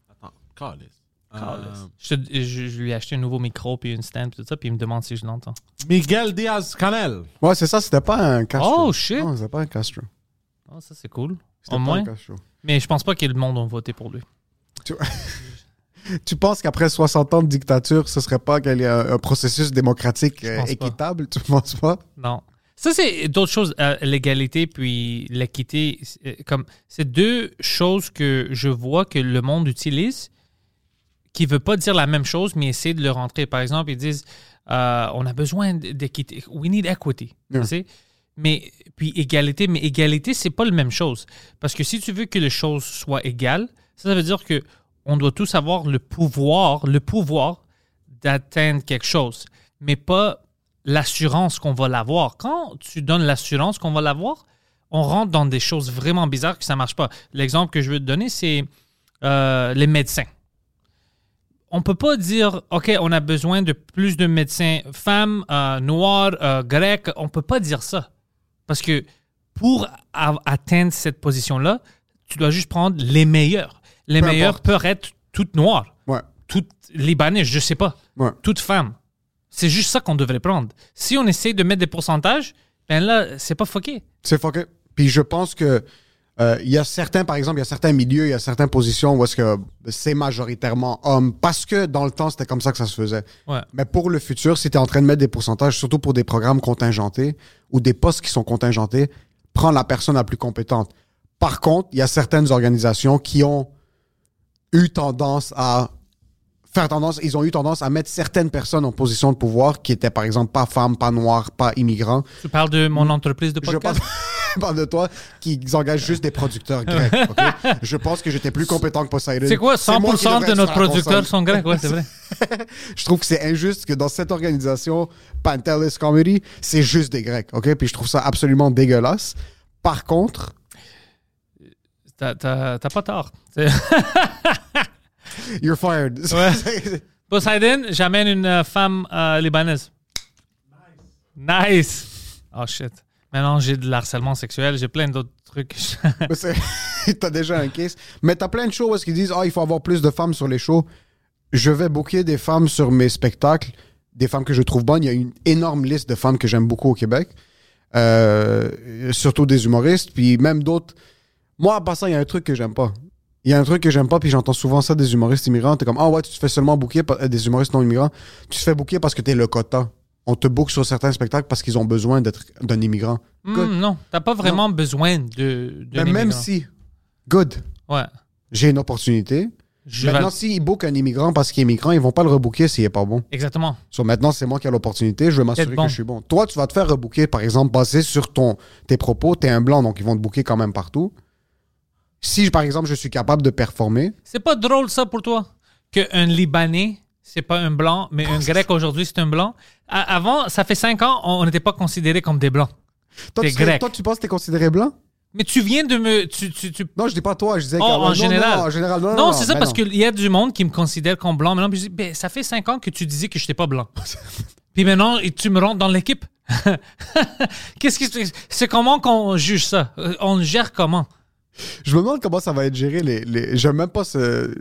Attends. Calisse. Euh, Je, je- je lui ai acheté un nouveau micro puis une stand puis tout ça, puis il me demande si je l'entends. Miguel Diaz-Canel. Ouais, c'est ça, c'était pas un Castro. Oh, shit. Non, c'était pas un Castro. Oh, ça, c'est cool. C'était Au pas moins. un Castro. Mais je pense pas que le monde a voté pour lui. (laughs) Tu penses qu'après 60 ans de dictature, ce serait pas qu'il y a un, un processus démocratique euh, pense pas. équitable? Tu penses pas? Non. Ça, c'est d'autres choses. euh, L'égalité puis l'équité. c'est- comme C'est deux choses que je vois que le monde utilise qui ne veut pas dire la même chose, mais essaie de le rentrer. Par exemple, ils disent euh, on a besoin d'équité. We need equity. Yeah. Tu sais? Mais puis égalité, mais égalité, c'est pas la même chose. Parce que si tu veux que les choses soient égales, ça, veut dire que on doit tous avoir le pouvoir, le pouvoir d'atteindre quelque chose, mais pas l'assurance qu'on va l'avoir. Quand tu donnes l'assurance qu'on va l'avoir, on rentre dans des choses vraiment bizarres que ça marche pas. L'exemple que je veux te donner, c'est euh, les médecins. On peut pas dire, OK, on a besoin de plus de médecins femmes, euh, noirs, euh, grecs. On peut pas dire ça. Parce que pour atteindre cette position-là, tu dois juste prendre les meilleurs. Les Peu meilleurs importe. peuvent être toutes noires, Ouais. toutes libanaises, je sais pas Ouais. toute femme. C'est juste ça qu'on devrait prendre. Si on essaie de mettre des pourcentages, ben là, c'est pas fucké. C'est fucké. Puis je pense que euh, il y a certains, par exemple, il y a certains milieux, il y a certaines positions où est-ce que c'est majoritairement homme parce que dans le temps, c'était comme ça que ça se faisait. Ouais. Mais pour le futur, si tu es en train de mettre des pourcentages, surtout pour des programmes contingentés ou des postes qui sont contingentés, prends la personne la plus compétente. Par contre, il y a certaines organisations qui ont eu tendance à faire tendance, ils ont eu tendance à mettre certaines personnes en position de pouvoir qui étaient, par exemple, pas femmes, pas noires, pas immigrants. Tu parles de mon entreprise de podcast? je (laughs) parle de toi qui engagent juste des producteurs (laughs) grecs. Je pense que j'étais plus compétent que Poseidon. C'est quoi? C'est moi qui 100% devrais de la producteurs sont grecs, ouais, c'est vrai. (laughs) Je trouve que c'est injuste que dans cette organisation, Pantelis Comedy, c'est juste des Grecs. ok? Puis je trouve ça absolument dégueulasse. Par contre, T'as- pas tort. You're fired. (laughs) Poseidon, j'amène une euh, femme euh, libanaise. Nice. Oh shit. Maintenant, j'ai de l'harcèlement sexuel, j'ai plein d'autres trucs. (laughs) (laughs) T'as déjà un case. Mais t'as plein de shows où qu'ils disent Ah, il faut avoir plus de femmes sur les shows. Je vais booker des femmes sur mes spectacles, des femmes que je trouve bonnes. Il y a une énorme liste de femmes que j'aime beaucoup au Québec. Euh, surtout des humoristes, puis même d'autres. Moi, en passant, il y a un truc que j'aime pas. Il y a un truc que j'aime pas, puis j'entends souvent ça des humoristes immigrants. T'es comme, ah ouais, tu te fais seulement booker par- euh, des humoristes non immigrants. Tu te fais booker parce que t'es le quota. On te book sur certains spectacles parce qu'ils ont besoin d'être d'un immigrant. Hmm, non, t'as pas vraiment besoin de. de Mais même si, good, Ouais. j'ai une opportunité. Je maintenant, vais- s'ils bookent un immigrant parce qu'il est immigrant, ils vont pas le rebooker s'il est pas bon. Exactement. So, maintenant, c'est moi qui ai l'opportunité. Je vais m'assurer bon. que je suis bon. Toi, tu vas te faire rebooker, par exemple, basé sur ton, tes propos. Tu es un blanc, donc ils vont te booker quand même partout. Si, par exemple, je suis capable de performer, C'est pas drôle ça pour toi qu'un Libanais, c'est pas un blanc, mais un (laughs) Grec aujourd'hui, c'est un blanc. A- avant, ça fait cinq ans, on n'était pas considérés comme des blancs. toi, T'es tu, serais- grec. toi, tu penses que tu es considéré blanc? Mais tu viens de me. Tu, tu, tu- Non, je dis pas toi, je disais Oh, que- en non, général. Non, en général, non. Non, non, c'est ça, mais parce non. qu'il y a du monde qui me considère comme blanc. Maintenant, puis je dis, ben, ça fait cinq ans que tu disais que je n'étais pas blanc. (laughs) puis maintenant, et tu me rentres dans l'équipe. (laughs) Qu'est-ce qui C'est comment qu'on juge ça? Euh, On le gère comment? Je me demande comment ça va être géré. Les, les... J'aime même pas ce.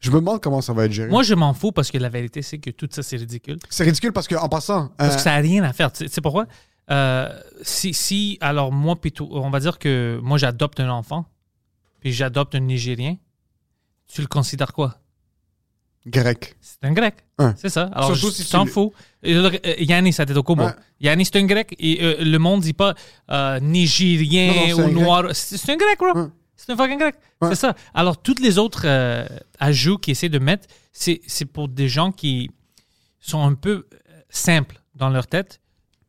Je me demande comment ça va être géré. Moi, je m'en fous parce que la vérité, c'est que tout ça, c'est ridicule. C'est ridicule parce qu'en passant. Parce euh, que ça n'a rien à faire. Tu sais- pourquoi? Euh, si, si, alors moi, on va dire que moi, j'adopte un enfant, puis j'adopte un Nigérien, tu le considères quoi? Grec. C'est un grec. Ouais. C'est ça. Alors, Surtout je si t'en tu- fous. Euh, Yannis Antetokounmpo. Ouais. Yannis, c'est un grec. Et euh, le monde dit pas euh, nigérien Non, non, c'est ou noir. C'est un grec, bro. Ouais. C'est un fucking grec. C'est ça. Alors, toutes les autres euh, ajouts qu'ils essaient de mettre, c'est pour des gens qui sont un peu simples dans leur tête.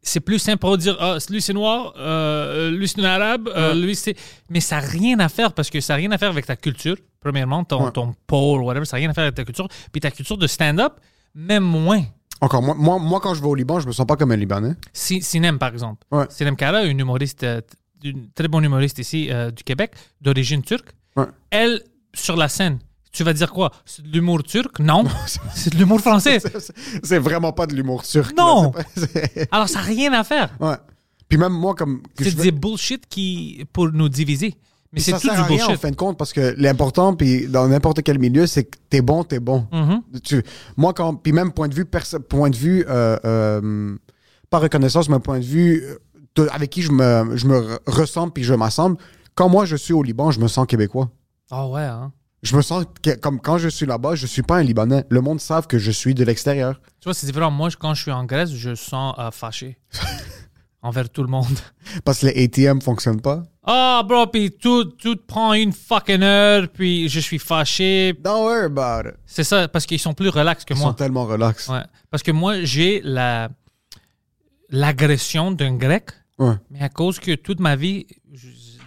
C'est plus simple pour dire ah, lui c'est noir, euh, lui c'est un arabe, euh, lui c'est. Mais ça n'a rien à faire parce que ça n'a rien à faire avec ta culture, premièrement, ton, Ouais. ton pôle, whatever, ça n'a rien à faire avec ta culture. Puis ta culture de stand-up, même moins. Encore, moi, moi, moi, quand je vais au Liban, je me sens pas comme un Libanais. Si, Sinem, par exemple. Ouais. Sinem Kara, une humoriste, euh, une très bonne humoriste ici euh, du Québec, d'origine turque. Elle, sur la scène, tu vas dire quoi? C'est de l'humour turc? Non. c'est de l'humour français. C'est- vraiment pas de l'humour turc. Non. Pas- (laughs) Alors, ça n'a rien à faire. ouais. Puis même moi, comme. C'est des veux- bullshit qui, pour nous diviser. Mais c'est tout sert du à rien en bullshit. fin de compte parce que l'important, puis dans n'importe quel milieu, c'est que t'es bon, t'es bon. Mhm. Tu- moi, quand. Puis même point de vue, point de vue euh, euh, pas reconnaissance, mais point de vue euh, de- avec qui je me, je me re- ressemble puis je m'assemble. Quand moi, je suis au Liban, je me sens québécois. Ah ouais, hein. Je me sens que- comme quand je suis là-bas, je suis pas un Libanais. Le monde savent que je suis de l'extérieur. Tu vois, c'est différent. Moi, quand je suis en Grèce, je sens euh, fâché (laughs) envers tout le monde. Parce que les ATM fonctionnent pas. Ah, bro, puis tout, tout prend une fucking heure, puis je suis fâché. Don't worry about it. C'est ça, parce qu'ils sont plus relax que Ils moi. sont tellement relax. Ouais. Parce que moi, j'ai la l'agression d'un grec, Ouais. mais à cause que toute ma vie,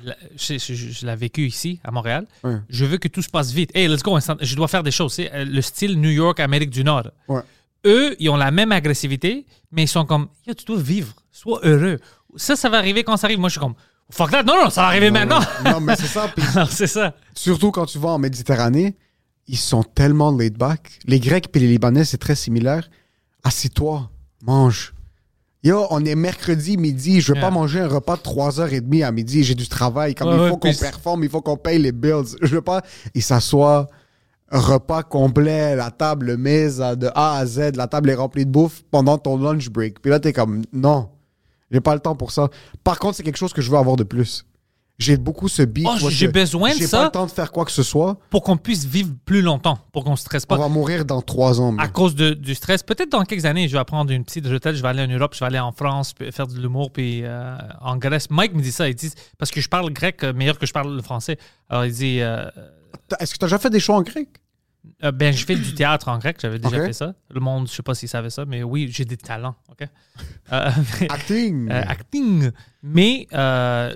je, je, je- je- je l'ai vécu ici, à Montréal, Ouais. je veux que tout se passe vite. Hey, let's go, instant- je dois faire des choses. C'est euh, le style New York, Amérique du Nord. Ouais. Eux, ils ont la même agressivité, mais ils sont comme, Yo, tu dois vivre, sois heureux. Ça, ça va arriver quand ça arrive. Moi, je suis comme, fuck that, non, non, ça va arriver maintenant. Non, mais c'est ça. (laughs) c'est ça. surtout quand tu vas en Méditerranée, ils sont tellement laid back. Les Grecs et les Libanais, c'est très similaire. Assis-toi, mange. Yo, on est mercredi midi, je veux Yeah. pas manger un repas de 3h30 à midi, j'ai du travail. Comme il faut qu'on performe, il faut qu'on paye les bills. Je veux pas. Il s'assoit, repas complet, la table mise de A à Z, la table est remplie de bouffe pendant ton lunch break. Puis là, t'es comme, non, j'ai pas le temps pour ça. Par contre, c'est quelque chose que je veux avoir de plus. J'ai beaucoup ce beat. Oh, j'ai besoin de J'ai ça. pas le temps de faire quoi que ce soit. Pour qu'on puisse vivre plus longtemps, pour qu'on ne stresse pas. On va mourir dans trois ans. à mais- cause de- du stress. Peut-être dans quelques années, je vais prendre une petite retraite, je vais aller en Europe, je vais aller en France, faire de l'humour, puis euh, en Grèce. Mike me dit ça, il dit, parce que je parle grec euh, meilleur que je parle le français. Alors il dit, euh, Est-ce que tu as déjà fait des shows en grec? Euh, ben je fais du théâtre en grec, j'avais déjà fait ça. Le monde, je sais pas s'il savait ça, mais oui, j'ai des talents, ok? Euh, mais- (laughs) Acting. euh, acting. Mais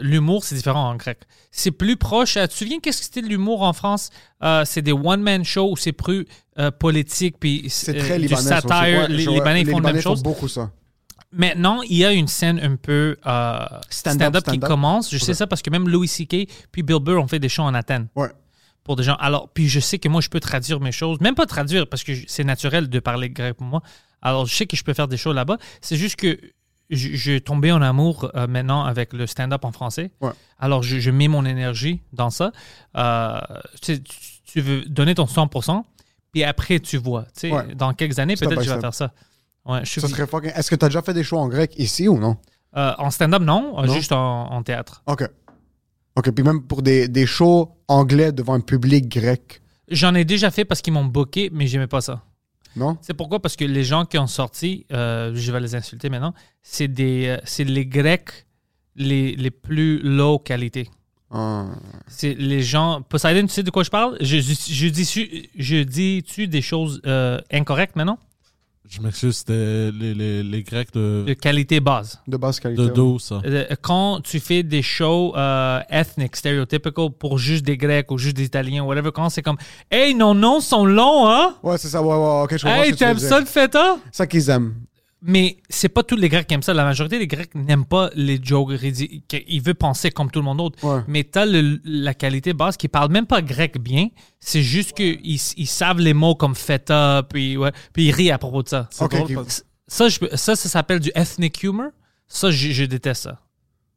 l'humour, c'est différent en grec. C'est plus proche. tu te souviens qu'est-ce que c'était l'humour en France? C'est des one-man shows où c'est plus politique, puis c'est très du libanais. aussi. satire. Les Libanais font la même chose. beaucoup ça. Maintenant, il y a une scène un peu Stand-up, qui commence. Je sais ça parce que même Louis C.K. puis Bill Burr ont fait des shows en Athènes Ouais. Pour des gens. Alors, puis je sais que moi, je peux traduire mes choses. Même pas traduire parce que c'est naturel de parler grec pour moi. Alors, je sais que je peux faire des shows là-bas. C'est juste que je, je tombé en amour euh, maintenant avec le stand-up en français. Ouais. Alors, je, je mets mon énergie dans ça. Euh, tu, veux donner ton 100%, puis après, tu vois. Tu sais, Ouais. Dans quelques années, peut-être by je vais faire ça. Ouais, je suis Ça serait fucking... Est-ce que tu as déjà fait des shows en grec ici ou non? euh, en stand-up, non, Non? juste en, en théâtre. OK. OK, puis même pour des, des shows anglais devant un public grec, J'en ai déjà fait parce qu'ils m'ont booké, mais j'aimais pas ça. non? C'est pourquoi? Parce que les gens qui ont sorti, euh, je vais les insulter maintenant, c'est des, euh, c'est les Grecs les, les plus low qualité. Ah. C'est les gens. Poseidon, tu sais de quoi je parle? Je, je, je dis, je dis-tu des choses euh, incorrectes maintenant? Je m'excuse, c'était les, les, les Grecs de, De qualité base. de basse qualité. de dos, ça. Euh, Quand tu fais des shows euh, ethnic, stereotypical pour juste des Grecs ou juste des Italiens, whatever, quand c'est comme Hey, nos noms sont longs, hein? Ouais, c'est ça. Ouais, ouais, OK, je comprends Hey, t'aimes ça le feta? Ça qu'ils aiment. Mais c'est pas tous les Grecs qui aiment ça. La majorité des Grecs n'aiment pas les jokes ridicules. Ils veulent penser comme tout le monde d'autre. Ouais. Mais t'as le- la qualité basse qui parle même pas grec bien. C'est juste qu'ils ils savent les mots comme feta, puis, ouais, puis ils rient à propos de ça. Ça, je ça, ça s'appelle du ethnic humor. Ça, je, je déteste ça.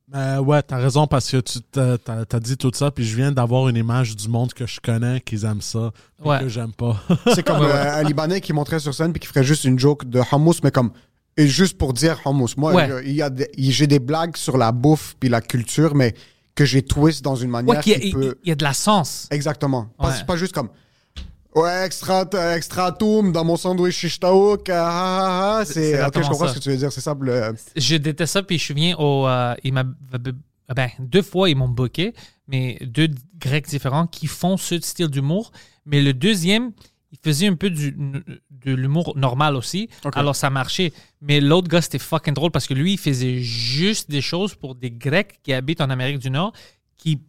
Mais ouais, t'as raison parce que tu t'as, dit tout ça, puis je viens d'avoir une image du monde que je connais qu'ils aiment ça, puis Ouais. que j'aime pas. C'est comme (laughs) euh, un Libanais qui monterait sur scène puis qui ferait juste une joke de hummus, mais comme et juste pour dire hummus. Moi, Ouais. je- il y a des- il- j'ai des blagues sur la bouffe puis la culture, mais que j'ai twist dans une manière Ouais, qu'il y a- qui il peut... il y, a de la sens. Exactement. Pas, Ouais. C'est pas juste comme Ouais, extra, extra toum dans mon sandwich shishtaouk. Ah, ah, ah, C'est c'est, ok, je exactement comprends ça. ce que tu veux dire. C'est ça le. Je déteste ça, puis je me souviens au. euh, il m'a. Ben, deux fois, ils m'ont booké, mais deux Grecs différents qui font ce style d'humour. Mais le deuxième, il faisait un peu du, de l'humour normal aussi. Alors ça marchait. Mais l'autre gars, c'était fucking drôle parce que lui, il faisait juste des choses pour des Grecs qui habitent en Amérique du Nord qui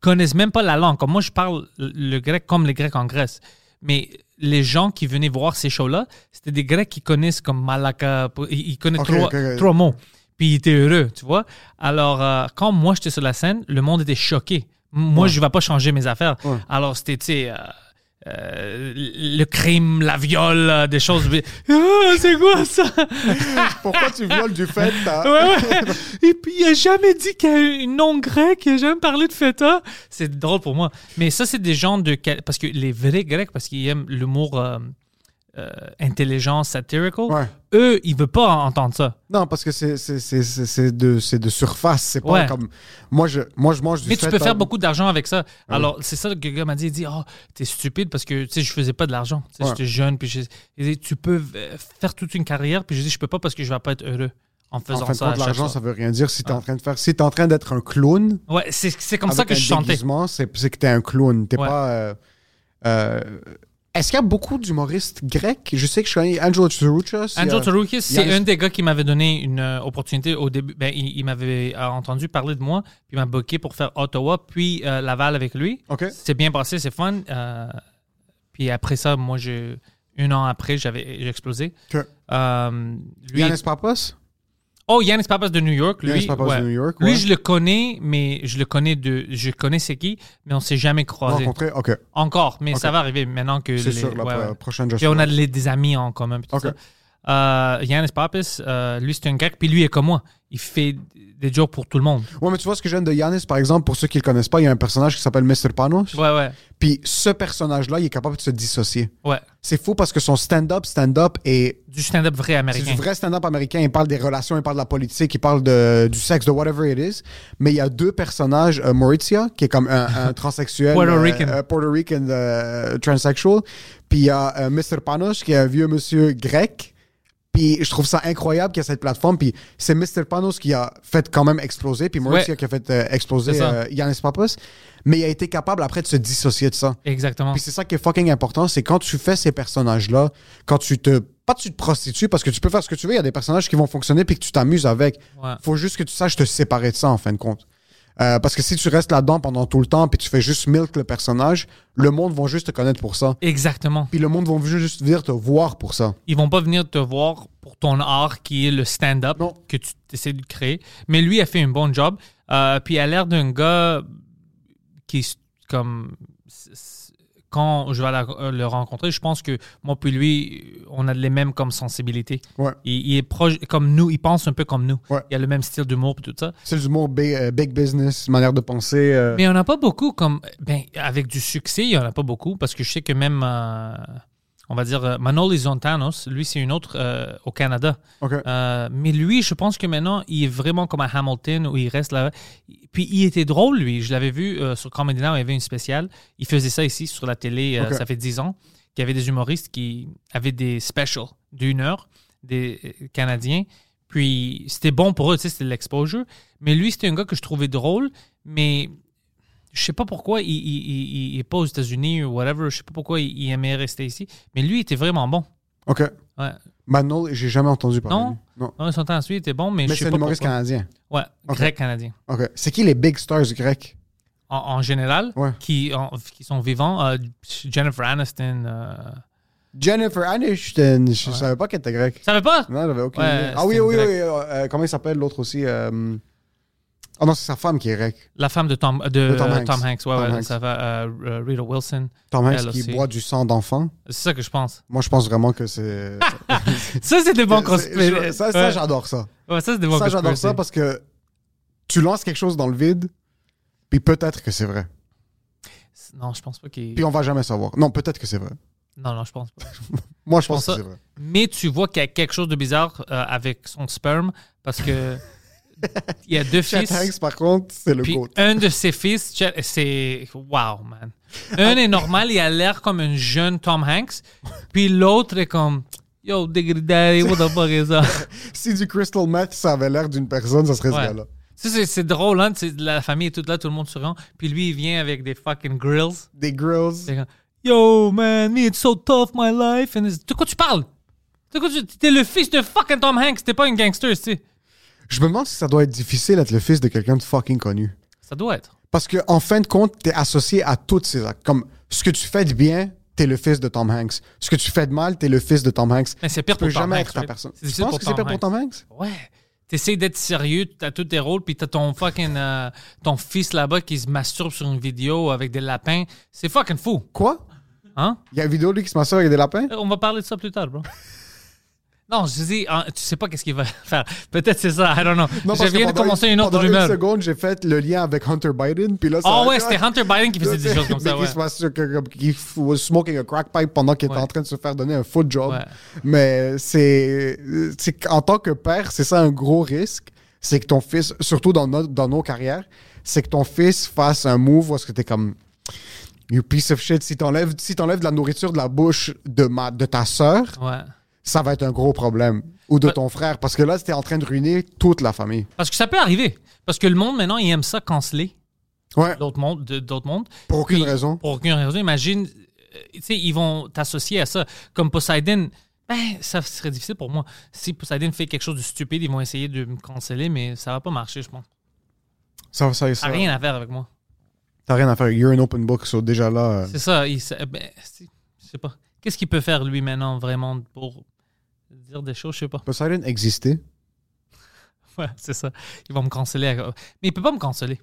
connaissent même pas la langue. Comme moi, je parle le grec comme les Grecs en Grèce. Mais les gens qui venaient voir ces shows-là, c'était des Grecs qui connaissent comme Malaka. Ils connaissent Ok, trois, mots. Puis ils étaient heureux, tu vois. Alors, euh, quand moi, j'étais sur la scène, le monde était choqué. Moi, je ne vais pas changer mes affaires. Ouais. Alors, c'était, tu sais, euh, euh, le crime, la viole, euh, des choses. Ah, c'est quoi ça? (laughs) Pourquoi tu violes du (laughs) Ouais, ouais. Et puis, il a jamais dit qu'il y a un nom grec, il a jamais parlé de feta. C'est drôle pour moi. Mais ça, c'est des gens de. Parce que les vrais Grecs, parce qu'ils aiment l'humour euh, euh, intelligent, satirical, Ouais. eux, ils veulent pas entendre ça. Non, parce que c'est, de, de surface. C'est pas Ouais. comme. Moi je, moi, je mange du Mais tu peux faire beaucoup d'argent avec ça. Alors, c'est ça que le gars m'a dit. Il dit, oh, t'es stupide parce que, tu je faisais pas de l'argent. Tu. J'étais jeune. Puis je- il dit, tu peux euh, faire toute une carrière. Puis je dis, je peux pas parce que je vais pas être heureux en faisant En fin de ça. l'argent, ça veut rien dire. Si t'es Ah. en train de faire, si t'es en train d'être un clown, Ouais, c'est comme ça que je chantais. c'est, que t'es un clown. T'es Ouais. pas. euh, euh, est-ce qu'il y a beaucoup d'humoristes grecs? Je sais que je connais Angelo Tsurouchas. il y a- Angel Tsaroukis, c'est un des gars qui m'avait donné une euh, opportunité au début. Ben, il, il m'avait euh, entendu parler de moi, puis il m'a booké pour faire Ottawa, puis euh, Laval avec lui. Ok. C'est bien passé, c'est fun. euh, puis après ça, moi, je, un an après, j'avais j'ai explosé. Ok. Euh, lui, Yannis oh, Yannis Papas de New York. Lui, Yannis Papas ouais. de New York. Lui, je le connais, mais je le connais de. Je connais c'est qui, mais on s'est jamais croisé. rencontré. Ok. Encore, mais ça va arriver maintenant que. C'est sûr, la ouais, prochaine Puis on gestion. a les- des amis en commun. tout ça. Euh, Yannis Papis, euh, lui, c'est un grec, puis lui est comme moi. Il fait des jokes pour tout le monde. Ouais, mais tu vois ce que j'aime de Yannis, par exemple, pour ceux qui le connaissent pas, il y a un personnage qui s'appelle Mr. Panos. Ouais, ouais, Puis ce personnage-là, il est capable de se dissocier. ouais. C'est fou parce que son stand-up, stand-up est. Du stand-up vrai C'est américain. du vrai stand-up américain. Il parle des relations, il parle de la politique, il parle de, du sexe, de whatever it is. Mais il y a deux personnages. euh, Maurizia, qui est comme un, un (laughs) transsexuel. Puerto euh, Rican. euh, Puerto Rican euh, transsexual. Puis il y a euh, Mr. Panos, qui est un vieux monsieur grec. Puis je trouve ça incroyable qu'il y a cette plateforme. Puis c'est Mr. Panos qui a fait quand même exploser. Puis Maurizia Ouais. qui a fait euh, exploser euh, Yannis Papas. Mais il a été capable après de se dissocier de ça. Exactement. Puis c'est ça qui est fucking important, c'est quand tu fais ces personnages-là, quand tu te. Pas tu te prostitues, parce que tu peux faire ce que tu veux, il y a des personnages qui vont fonctionner puis que tu t'amuses avec. Ouais. Faut juste que tu saches te séparer de ça en fin de compte. Euh, parce que si tu restes là-dedans pendant tout le temps puis tu fais juste milk le personnage, le monde va juste te connaître pour ça. Exactement. Puis le monde va juste venir te voir pour ça. Ils vont pas venir te voir pour ton art qui est le stand-up que tu essaies de créer. Mais lui a fait un bon job. Euh, puis il a l'air d'un gars qui est comme. Quand je vais la- euh, le rencontrer, je pense que moi puis lui, on a les mêmes comme sensibilité. Ouais. Il, il est proche comme nous, il pense un peu comme nous. Ouais. Il a le même style d'humour et tout ça. C'est mot big, euh, big business, manière de penser. euh, Mais il n'y en a pas beaucoup comme. Ben, avec du succès, il n'y en a pas beaucoup parce que je sais que même. euh, on va dire euh, Manoli Zontanos, lui, c'est une autre euh, au Canada. Euh, mais lui, je pense que maintenant, il est vraiment comme à Hamilton où il reste là. Puis il était drôle, lui. Je l'avais vu euh, sur Comedy Now, il y avait une spéciale. Il faisait ça ici sur la télé, ça fait 10 ans. qu'il y avait des humoristes qui avaient des specials d'une heure, des Canadiens. Puis c'était bon pour eux, tu sais, c'était l'exposure. Mais lui, c'était un gars que je trouvais drôle, mais je sais pas pourquoi il, il, il, il est pas aux États-Unis ou whatever. Je sais pas pourquoi il, il aimait rester ici. Mais lui, il était vraiment bon. OK. Ouais. Manol, j'ai jamais entendu parler. Non? de lui. Non. Non, son temps suivre était bon, mais, Mais je sais c'est un pas humoriste pourquoi. canadien. Ouais, grec canadien. OK. C'est qui les big stars grecs? En, en général, Ouais. qui, en- qui sont vivants, euh, Jennifer Aniston. Euh... Jennifer Aniston. Je savais pas qu'elle était grecque. Tu savais pas? Non, j'avais aucune Ouais, idée. Ah oui, oui, oui. euh, comment il s'appelle l'autre aussi? Ah non, c'est sa femme qui est grecque. La femme de Tom, de, De Tom euh, Hanks. Tom Hanks. Ouais, Tom ouais, Hanks. ça va. euh, Rita Wilson. Tom Hanks qui aussi. boit du sang d'enfant. C'est ça que je pense. Moi, je pense vraiment que c'est. (laughs) Ça, c'est des bons (laughs) cosplays. Ça, ça Ouais. j'adore ça. Ouais, ça, c'est des bons Ça, j'adore ça parce que tu lances quelque chose dans le vide, puis peut-être que c'est vrai. Non, je pense pas qu'il. Puis on va jamais savoir. Non, peut-être que c'est vrai. Non, non, je pense pas. (laughs) Moi, je pense pense que c'est vrai. Mais tu vois qu'il y a quelque chose de bizarre euh, avec son sperme parce que il y a deux Chet fils. Hanks, par contre, c'est le Puis GOAT. un de ses fils, c'est. Wow, man. Un est normal, il a l'air comme un jeune Tom Hanks. Puis l'autre est comme. Yo, Daddy, what the fuck is that? (laughs) Si du crystal meth, ça avait l'air d'une personne, ça serait Ouais. ce gars-là. C'est, drôle, hein? La famille est toute là, tout le monde se rend. Puis lui, il vient avec des fucking grills. Des grills. Yo, man, me, it's so tough, my life. And de quoi tu parles? De quoi tu... T'es le fils de fucking Tom Hanks, t'es pas une gangster, tu sais. Je me demande si ça doit être difficile d'être le fils de quelqu'un de fucking connu. Ça doit être. Parce que en fin de compte, t'es associé à toutes ces actes. Comme ce que tu fais de bien, t'es le fils de Tom Hanks. Ce que tu fais de mal, t'es le fils de Tom Hanks. Mais c'est pire tu peux pour Tom jamais Hanks, être ta personne. C'est Tu penses que c'est pire pour. Tom Hanks? Ouais. T'essayes d'être sérieux, t'as tous tes rôles, puis t'as ton fucking. euh, ton fils là-bas qui se masturbe sur une vidéo avec des lapins. C'est fucking fou. Quoi? Hein? Il y a une vidéo lui qui se massure avec des lapins? Euh, On va parler de ça plus tard, bro. Non, je dis, hein, tu sais pas qu'est-ce qu'il va (laughs) faire. Peut-être c'est ça, I don't know. Non, je viens de pendant commencer une autre pendant rumeur. Une seconde, j'ai fait le lien avec Hunter Biden. Puis là, ça Ah a- ouais, c'était Hunter Biden qui faisait des (laughs) choses comme ça, ouais. qui was smoking a crack pipe pendant qu'il Ouais. était en train de se faire donner un foot job. Ouais. Mais c'est, qu'en tant que père, c'est ça un gros risque. C'est que ton fils, surtout dans, nos- dans nos carrières, c'est que ton fils fasse un move où est-ce que t'es comme, you piece of shit. Si t'enlèves, si de la nourriture de la bouche de, ma, de ta sœur, Ouais. Ça va être un gros problème. Ou de ton frère. Parce que là, t'es en train de ruiner toute la famille. Parce que ça peut arriver. Parce que le monde, maintenant, il aime ça canceler Ouais. d'autres mondes. d'autres mondes. Pour aucune Puis, raison. Pour aucune raison. Imagine, euh, tu sais, ils vont t'associer à ça. Comme Poseidon, ben, ça serait difficile pour moi. Si Poseidon fait quelque chose de stupide, ils vont essayer de me canceller, mais ça va pas marcher, je pense. Ça, ça, Ça n'a rien à faire avec moi. T'as rien à faire. You're an open book. So déjà là. euh, C'est ça. Il, ça- ben, je sais pas. Qu'est-ce qu'il peut faire, lui, maintenant, vraiment, pour dire des choses? Je sais pas? Poseidon existait. (laughs) Ouais, c'est ça. Ils vont me canceller. Mais il peut pas me canceller.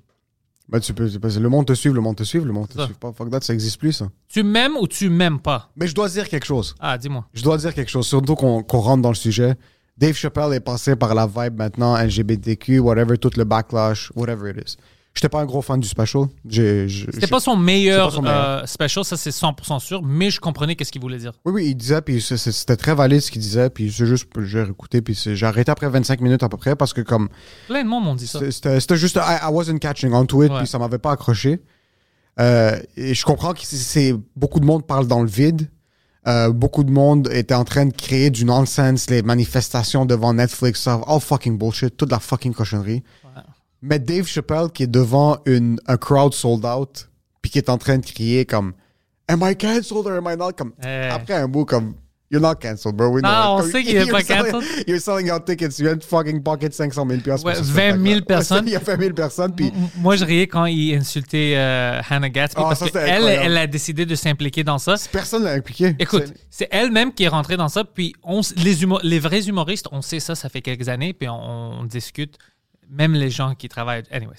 Ben, tu peux, tu peux- le monde te suit, le monde te suit, le monde te Ça. suit pas. Fuck that, ça existe plus, ça. Tu m'aimes ou tu m'aimes pas? Mais je dois dire quelque chose. Ah, dis-moi. Je dois dire quelque chose, surtout qu'on qu'on rentre dans le sujet. Dave Chappelle est passé par la vibe maintenant LGBTQ, whatever, tout le backlash, whatever it is. J'étais pas un gros fan du special. C'était pas son meilleur, pas son meilleur. euh, special, ça c'est 100% sûr, mais je comprenais qu'est-ce qu'il voulait dire. Oui, oui, il disait, puis c'était très valide ce qu'il disait, puis c'est juste, j'ai écouté, puis j'ai arrêté après 25 minutes à peu près, parce que comme, Plein de monde m'ont dit ça. C'était- juste, I, I wasn't catching on to it, Ouais. puis ça m'avait pas accroché. Euh, et je comprends que c'est- beaucoup de monde parle dans le vide. Euh, beaucoup de monde était en train de créer du nonsense, les manifestations devant Netflix, all fucking bullshit, toute la fucking cochonnerie. Mais Dave Chappelle qui est devant une, un crowd sold out, puis qui est en train de crier comme Am I cancelled or am I not? Comme, Eh. Après un bout comme You're not cancelled, bro. We know Non, it. on Comme, sait qu'il est you're pas selling- cancelled. (laughs) You're selling out tickets. You de fucking pocket 500 000 piastres Ouais, ce 20 000 spectacle-là. (laughs) personnes. Il y a 20 000 personnes, puis Moi, je riais quand il insultait euh, Hannah Gatsby Ah, parce qu'elle, elle a décidé de s'impliquer dans ça. personne l'a impliqué. Écoute, C'est- elle-même qui est rentrée dans ça, puis on, les, humo- les vrais humoristes, on sait ça, ça fait quelques années, puis on, on discute, même les gens qui travaillent. Anyway,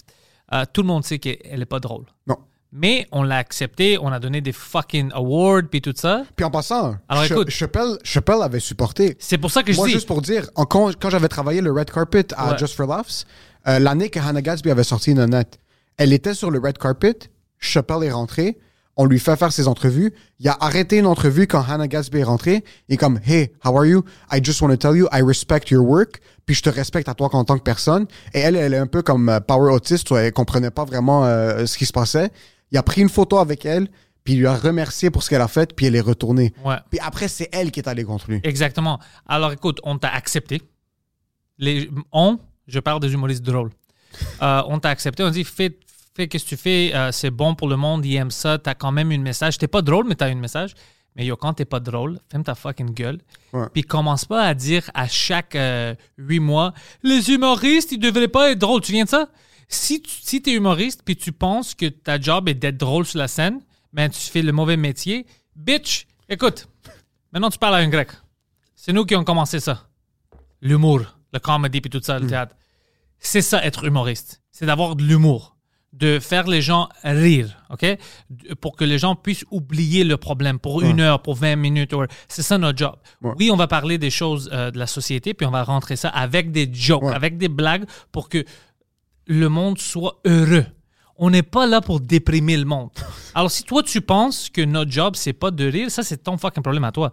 Euh, tout le monde sait qu'elle n'est pas drôle. Non. Mais on l'a accepté, on a donné des fucking awards, puis tout ça. Puis en passant, Alors, écoute. Chappelle, Chappelle avait supporté. C'est pour ça que je Moi, dis. juste pour dire, en- quand, quand j'avais travaillé le Red Carpet à Ouais. Just for Laughs, euh, l'année que Hannah Gatsby avait sorti Nanette, elle était sur le Red Carpet, Chappelle est rentré, on lui fait faire ses entrevues, il a arrêté une entrevue quand Hannah Gatsby est rentrée, il est comme « Hey, how are you? I just want to tell you, I respect your work, puis je te respecte à toi en tant que personne. » Et elle, elle est un peu comme euh, power autiste, elle comprenait pas vraiment euh, ce qui se passait. Il a pris une photo avec elle, puis il lui a remercié pour ce qu'elle a fait, puis elle est retournée. Ouais. Puis après, c'est elle qui est allée contre lui. Exactement. Alors écoute, on t'a accepté. Les, on, je parle des humoristes drôles. Euh, on t'a accepté, on dit fais qu'est-ce que tu fais, euh, c'est bon pour le monde, ils aiment ça, t'as quand même une message. T'es pas drôle, mais t'as une message. Mais yo, quand t'es pas drôle, ferme ta fucking gueule. Ouais. Puis commence pas à dire à chaque euh, huit mois, les humoristes, ils devraient pas être drôles. Tu viens de ça? Si tu si es humoriste puis tu penses que ta job est d'être drôle sur la scène, ben tu fais le mauvais métier. Bitch, écoute, maintenant tu parles à un grec. C'est nous qui avons commencé ça. L'humour, le comedy puis tout ça, le théâtre. C'est ça être humoriste. C'est d'avoir de l'humour. De faire les gens rire, OK? Pour que les gens puissent oublier le problème pour une heure, pour 20 minutes. C'est ça notre job. Ouais. Oui, on va parler des choses euh, de la société, puis on va rentrer ça avec des jokes, Ouais. avec des blagues pour que le monde soit heureux. On n'est pas là pour déprimer le monde. Alors, si toi, tu penses que notre job, c'est pas de rire, ça, c'est ton fucking problème à toi.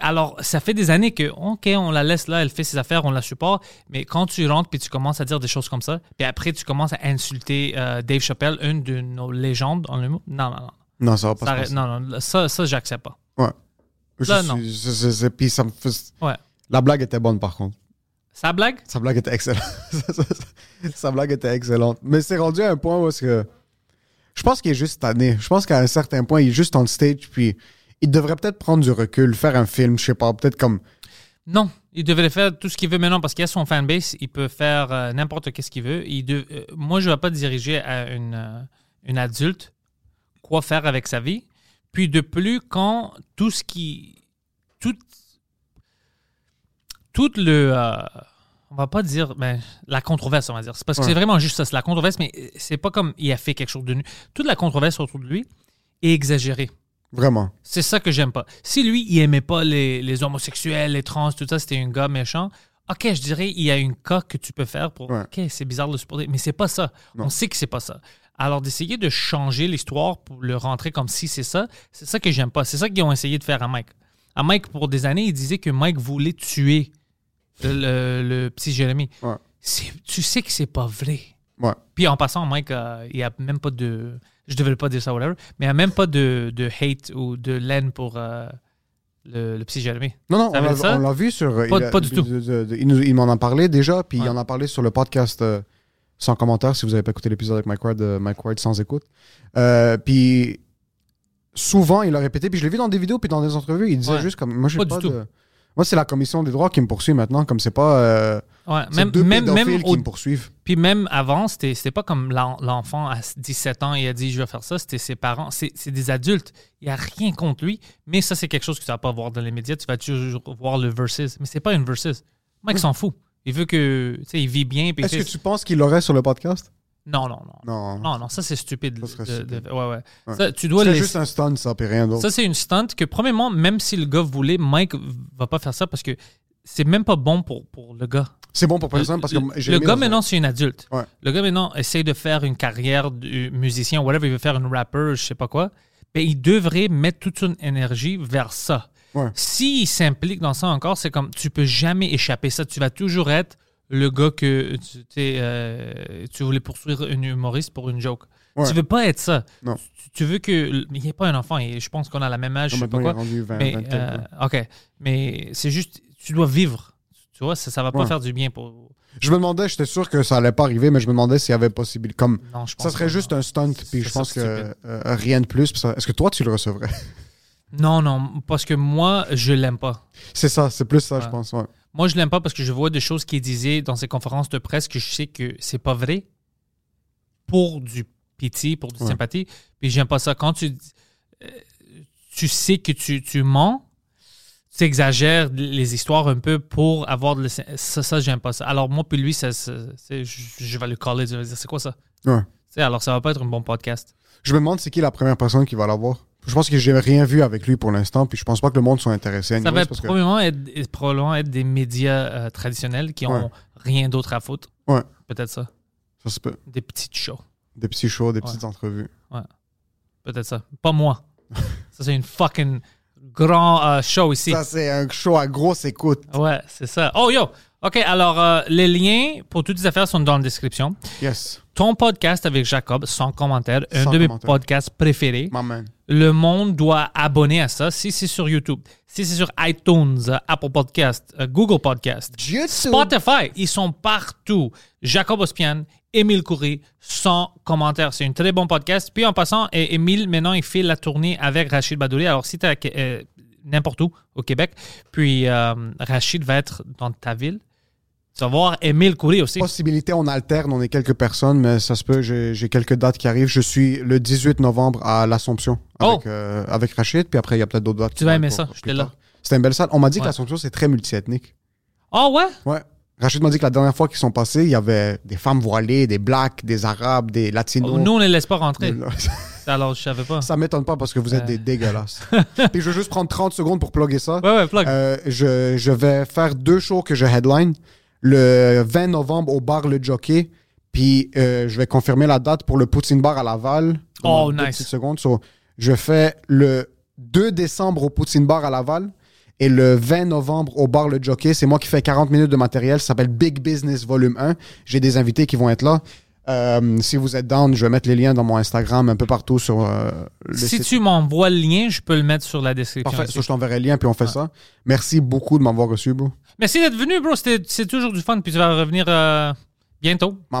Alors, ça fait des années que, OK, on la laisse là, elle fait ses affaires, on la supporte, mais quand tu rentres puis tu commences à dire des choses comme ça, puis après, tu commences à insulter euh, Dave Chappelle, une de nos légendes en humour, non, non, non. Non, ça va pas Ça se passer. non, non, ça, ça j'accepte pas. Ouais. Je Là, suis- non. c'est- Puis ça me fait- Ouais. La blague était bonne, par contre. Ça blague? Sa blague était excellente. (laughs) Sa blague était excellente. Mais c'est rendu à un point où est-ce que. Je pense qu'il est juste tanné. Je pense qu'à un certain point, il est juste on stage, puis il devrait peut-être prendre du recul, faire un film, je sais pas, peut-être comme. Non, il devrait faire tout ce qu'il veut maintenant parce qu'il a son fanbase. Il peut faire euh, n'importe qu'est-ce qu'il veut. Il de- euh, moi, je ne vais pas diriger à une, euh, une adulte quoi faire avec sa vie. Puis de plus, quand tout ce qui. Tout, tout le. euh, on va pas dire. Ben, la controverse, on va dire. C'est parce que Ouais. c'est vraiment juste ça. C'est la controverse, mais c'est pas comme il a fait quelque chose de nu. Toute la controverse autour de lui est exagérée. Vraiment. C'est ça que j'aime pas. Si lui, il aimait pas les, les homosexuels, les trans, tout ça, c'était un gars méchant, ok, je dirais, il y a une cas que tu peux faire pour. Ouais. Ok, c'est bizarre de le supporter, mais c'est pas ça. Non. On sait que c'est pas ça. Alors, d'essayer de changer l'histoire pour le rentrer comme si c'est ça, c'est ça que j'aime pas. C'est ça qu'ils ont essayé de faire à Mike. À Mike, pour des années, il disait que Mike voulait tuer le, le- petit Jérémy. Ouais. Tu sais que c'est pas vrai. Ouais. Puis en passant, Mike, euh, il n'y a même pas de. Je devrais pas dire ça, whatever, mais il n'y a même pas de, de hate ou de laine pour euh, le, le petit Jérémy. Non, non, on l'a- vu sur. Pas- il a- pas du de- tout. de- il il m'en a parlé déjà, puis Ouais. il en a parlé sur le podcast euh, sans commentaire, si vous n'avez pas écouté l'épisode avec Mike Ward, Mike Ward sans écoute. Puis souvent, il l'a répété, puis je l'ai vu dans des vidéos, puis dans des entrevues, il disait Ouais. juste comme. Moi, j'ai Pas pas, du tout. Moi, c'est la commission des droits qui me poursuit maintenant, comme c'est pas. euh, Ouais, même, deux même, pédophiles même qui au- me poursuivent. puis même avant, c'était c'était pas comme l'en- l'enfant à 17 ans et a dit je vais faire ça, c'était ses parents. C'est c'est des adultes. Il n'y a rien contre lui, mais ça, c'est quelque chose que tu vas pas voir dans les médias. Tu vas toujours voir le versus. Mais c'est pas une versus. Mike s'en fout. Il veut que. Tu sais, il vit bien. il Est-ce que tu penses qu'il l'aurait sur le podcast? Non, non, non. Non. Non, non, ça, c'est stupide. Ça de- de- stupide. ouais, ouais. Ouais. Ça, tu dois C'est laisser- juste un stunt, ça, puis rien d'autre. Ça, c'est une stunt que, premièrement, même si le gars voulait, Mike va pas faire ça parce que c'est même pas bon pour, pour le gars. C'est bon pour personne parce que le, j'ai le mis gars maintenant, c'est un adulte. Ouais. Le gars maintenant essaye de faire une carrière de musicien, whatever, il veut faire une rapper, je sais pas quoi. Mais il devrait mettre toute son énergie vers ça. S'il s'implique dans ça encore, c'est comme tu peux jamais échapper ça. Tu vas toujours être le gars que tu, euh, tu voulais poursuivre un humoriste pour une joke. Ouais. Tu veux pas être ça. Non. Tu, tu veux que. Il n'est pas un enfant. et je pense qu'on a la même âge. Non, je sais pas quoi. rendu 20, Mais, 20 quelques, euh, ouais. OK. Mais c'est juste, tu dois vivre. Tu vois, ça, ça va pas Ouais. faire du bien pour. Je me demandais, j'étais sûr que ça allait pas arriver, mais je me demandais s'il y avait possibilité. Comme, Non, je pense ça serait juste non. un stunt, puis je pense que euh, rien de plus. ça- Est-ce que toi, tu le recevrais? Non, non, parce que moi, je l'aime pas. C'est ça, c'est plus ça, je Ouais. pense. Moi, je l'aime pas parce que je vois des choses qu'il disait dans ses conférences de presse que je sais que c'est pas vrai pour du pitié, pour du Ouais. sympathie. Puis j'aime pas ça. Quand tu, euh, tu sais que tu, tu mens, tu exagères les histoires un peu pour avoir de le- ça, ça j'aime pas ça. Alors moi puis lui, ça, je, vais le caller, je vais dire c'est quoi ça? Ouais. Alors ça va pas être un bon podcast. Je me demande c'est qui la première personne qui va l'avoir. Je pense que j'ai rien vu avec lui pour l'instant, puis je pense pas que le monde soit intéressé. Ça anyways, va parce que- probablement être, probablement être des médias euh, traditionnels qui ont Ouais. rien d'autre à foutre. Ouais. Peut-être ça. Ça se peut. Des petites shows. Des petits shows, des Ouais. petites entrevues. Peut-être ça. Pas moi. (laughs) ça, c'est une fucking grand euh, show ici. Ça, c'est un show à grosse écoute. Ouais, c'est ça. Oh, yo! OK, alors, euh, les liens pour toutes les affaires sont dans la description. Yes. Ton podcast avec Jacob, sans commentaire, un Sans de mes podcasts préférés. My man. Le monde doit abonner à ça. Si c'est sur YouTube, si c'est sur iTunes, euh, Apple Podcast, euh, Google Podcast. Spotify, ils sont partout. Jacob Ospian, Émile Coury, sans commentaire. C'est un très bon podcast. Puis en passant, Émile, maintenant, il fait la tournée avec Rachid Badouri. Alors, si tu es n'importe où au Québec, puis euh, Rachid va être dans ta ville, tu vas voir Émile Coury aussi. Possibilité, on alterne, on est quelques personnes, mais ça se peut, j'ai quelques dates qui arrivent. Je suis le 18 novembre à l'Assomption avec, Oh. euh, avec Rachid, puis après, il y a peut-être d'autres dates. Tu vas aimer ça, j'étais là. C'était une belle salle. On m'a dit que l'Assomption, c'est très multiethnique. Oh, ouais? Ouais. Rachid m'a dit que la dernière fois qu'ils sont passés, il y avait des femmes voilées, des blacks, des arabes, des latinos. Oh, Nous, on ne les laisse pas rentrer. (laughs) Alors, je savais pas. Ça m'étonne pas parce que vous êtes Ouais. des dégueulasses. (laughs) Puis je veux juste prendre 30 secondes pour plugger ça. Ouais, ouais, plug. Euh, je, je vais faire deux shows que je headline. Le 20 novembre au bar Le Jockey, Puis euh, je vais confirmer la date pour le Poutine Bar à Laval. Oh, nice. secondes. So, je fais le 2 décembre au Poutine Bar à Laval et le 20 novembre au bar Le Jockey. C'est moi qui fais 40 minutes de matériel. Ça s'appelle Big Business Volume 1. J'ai des invités qui vont être là. Euh, si vous êtes down, je vais mettre les liens dans mon Instagram un peu partout sur euh, le Si site. tu m'envoies le lien, je peux le mettre sur la description. Parfait. So, je t'enverrai le lien puis on fait ça. Merci beaucoup de m'avoir reçu, bro. Merci d'être venu, bro. C'est toujours du fun. Puis tu vas revenir euh, bientôt. My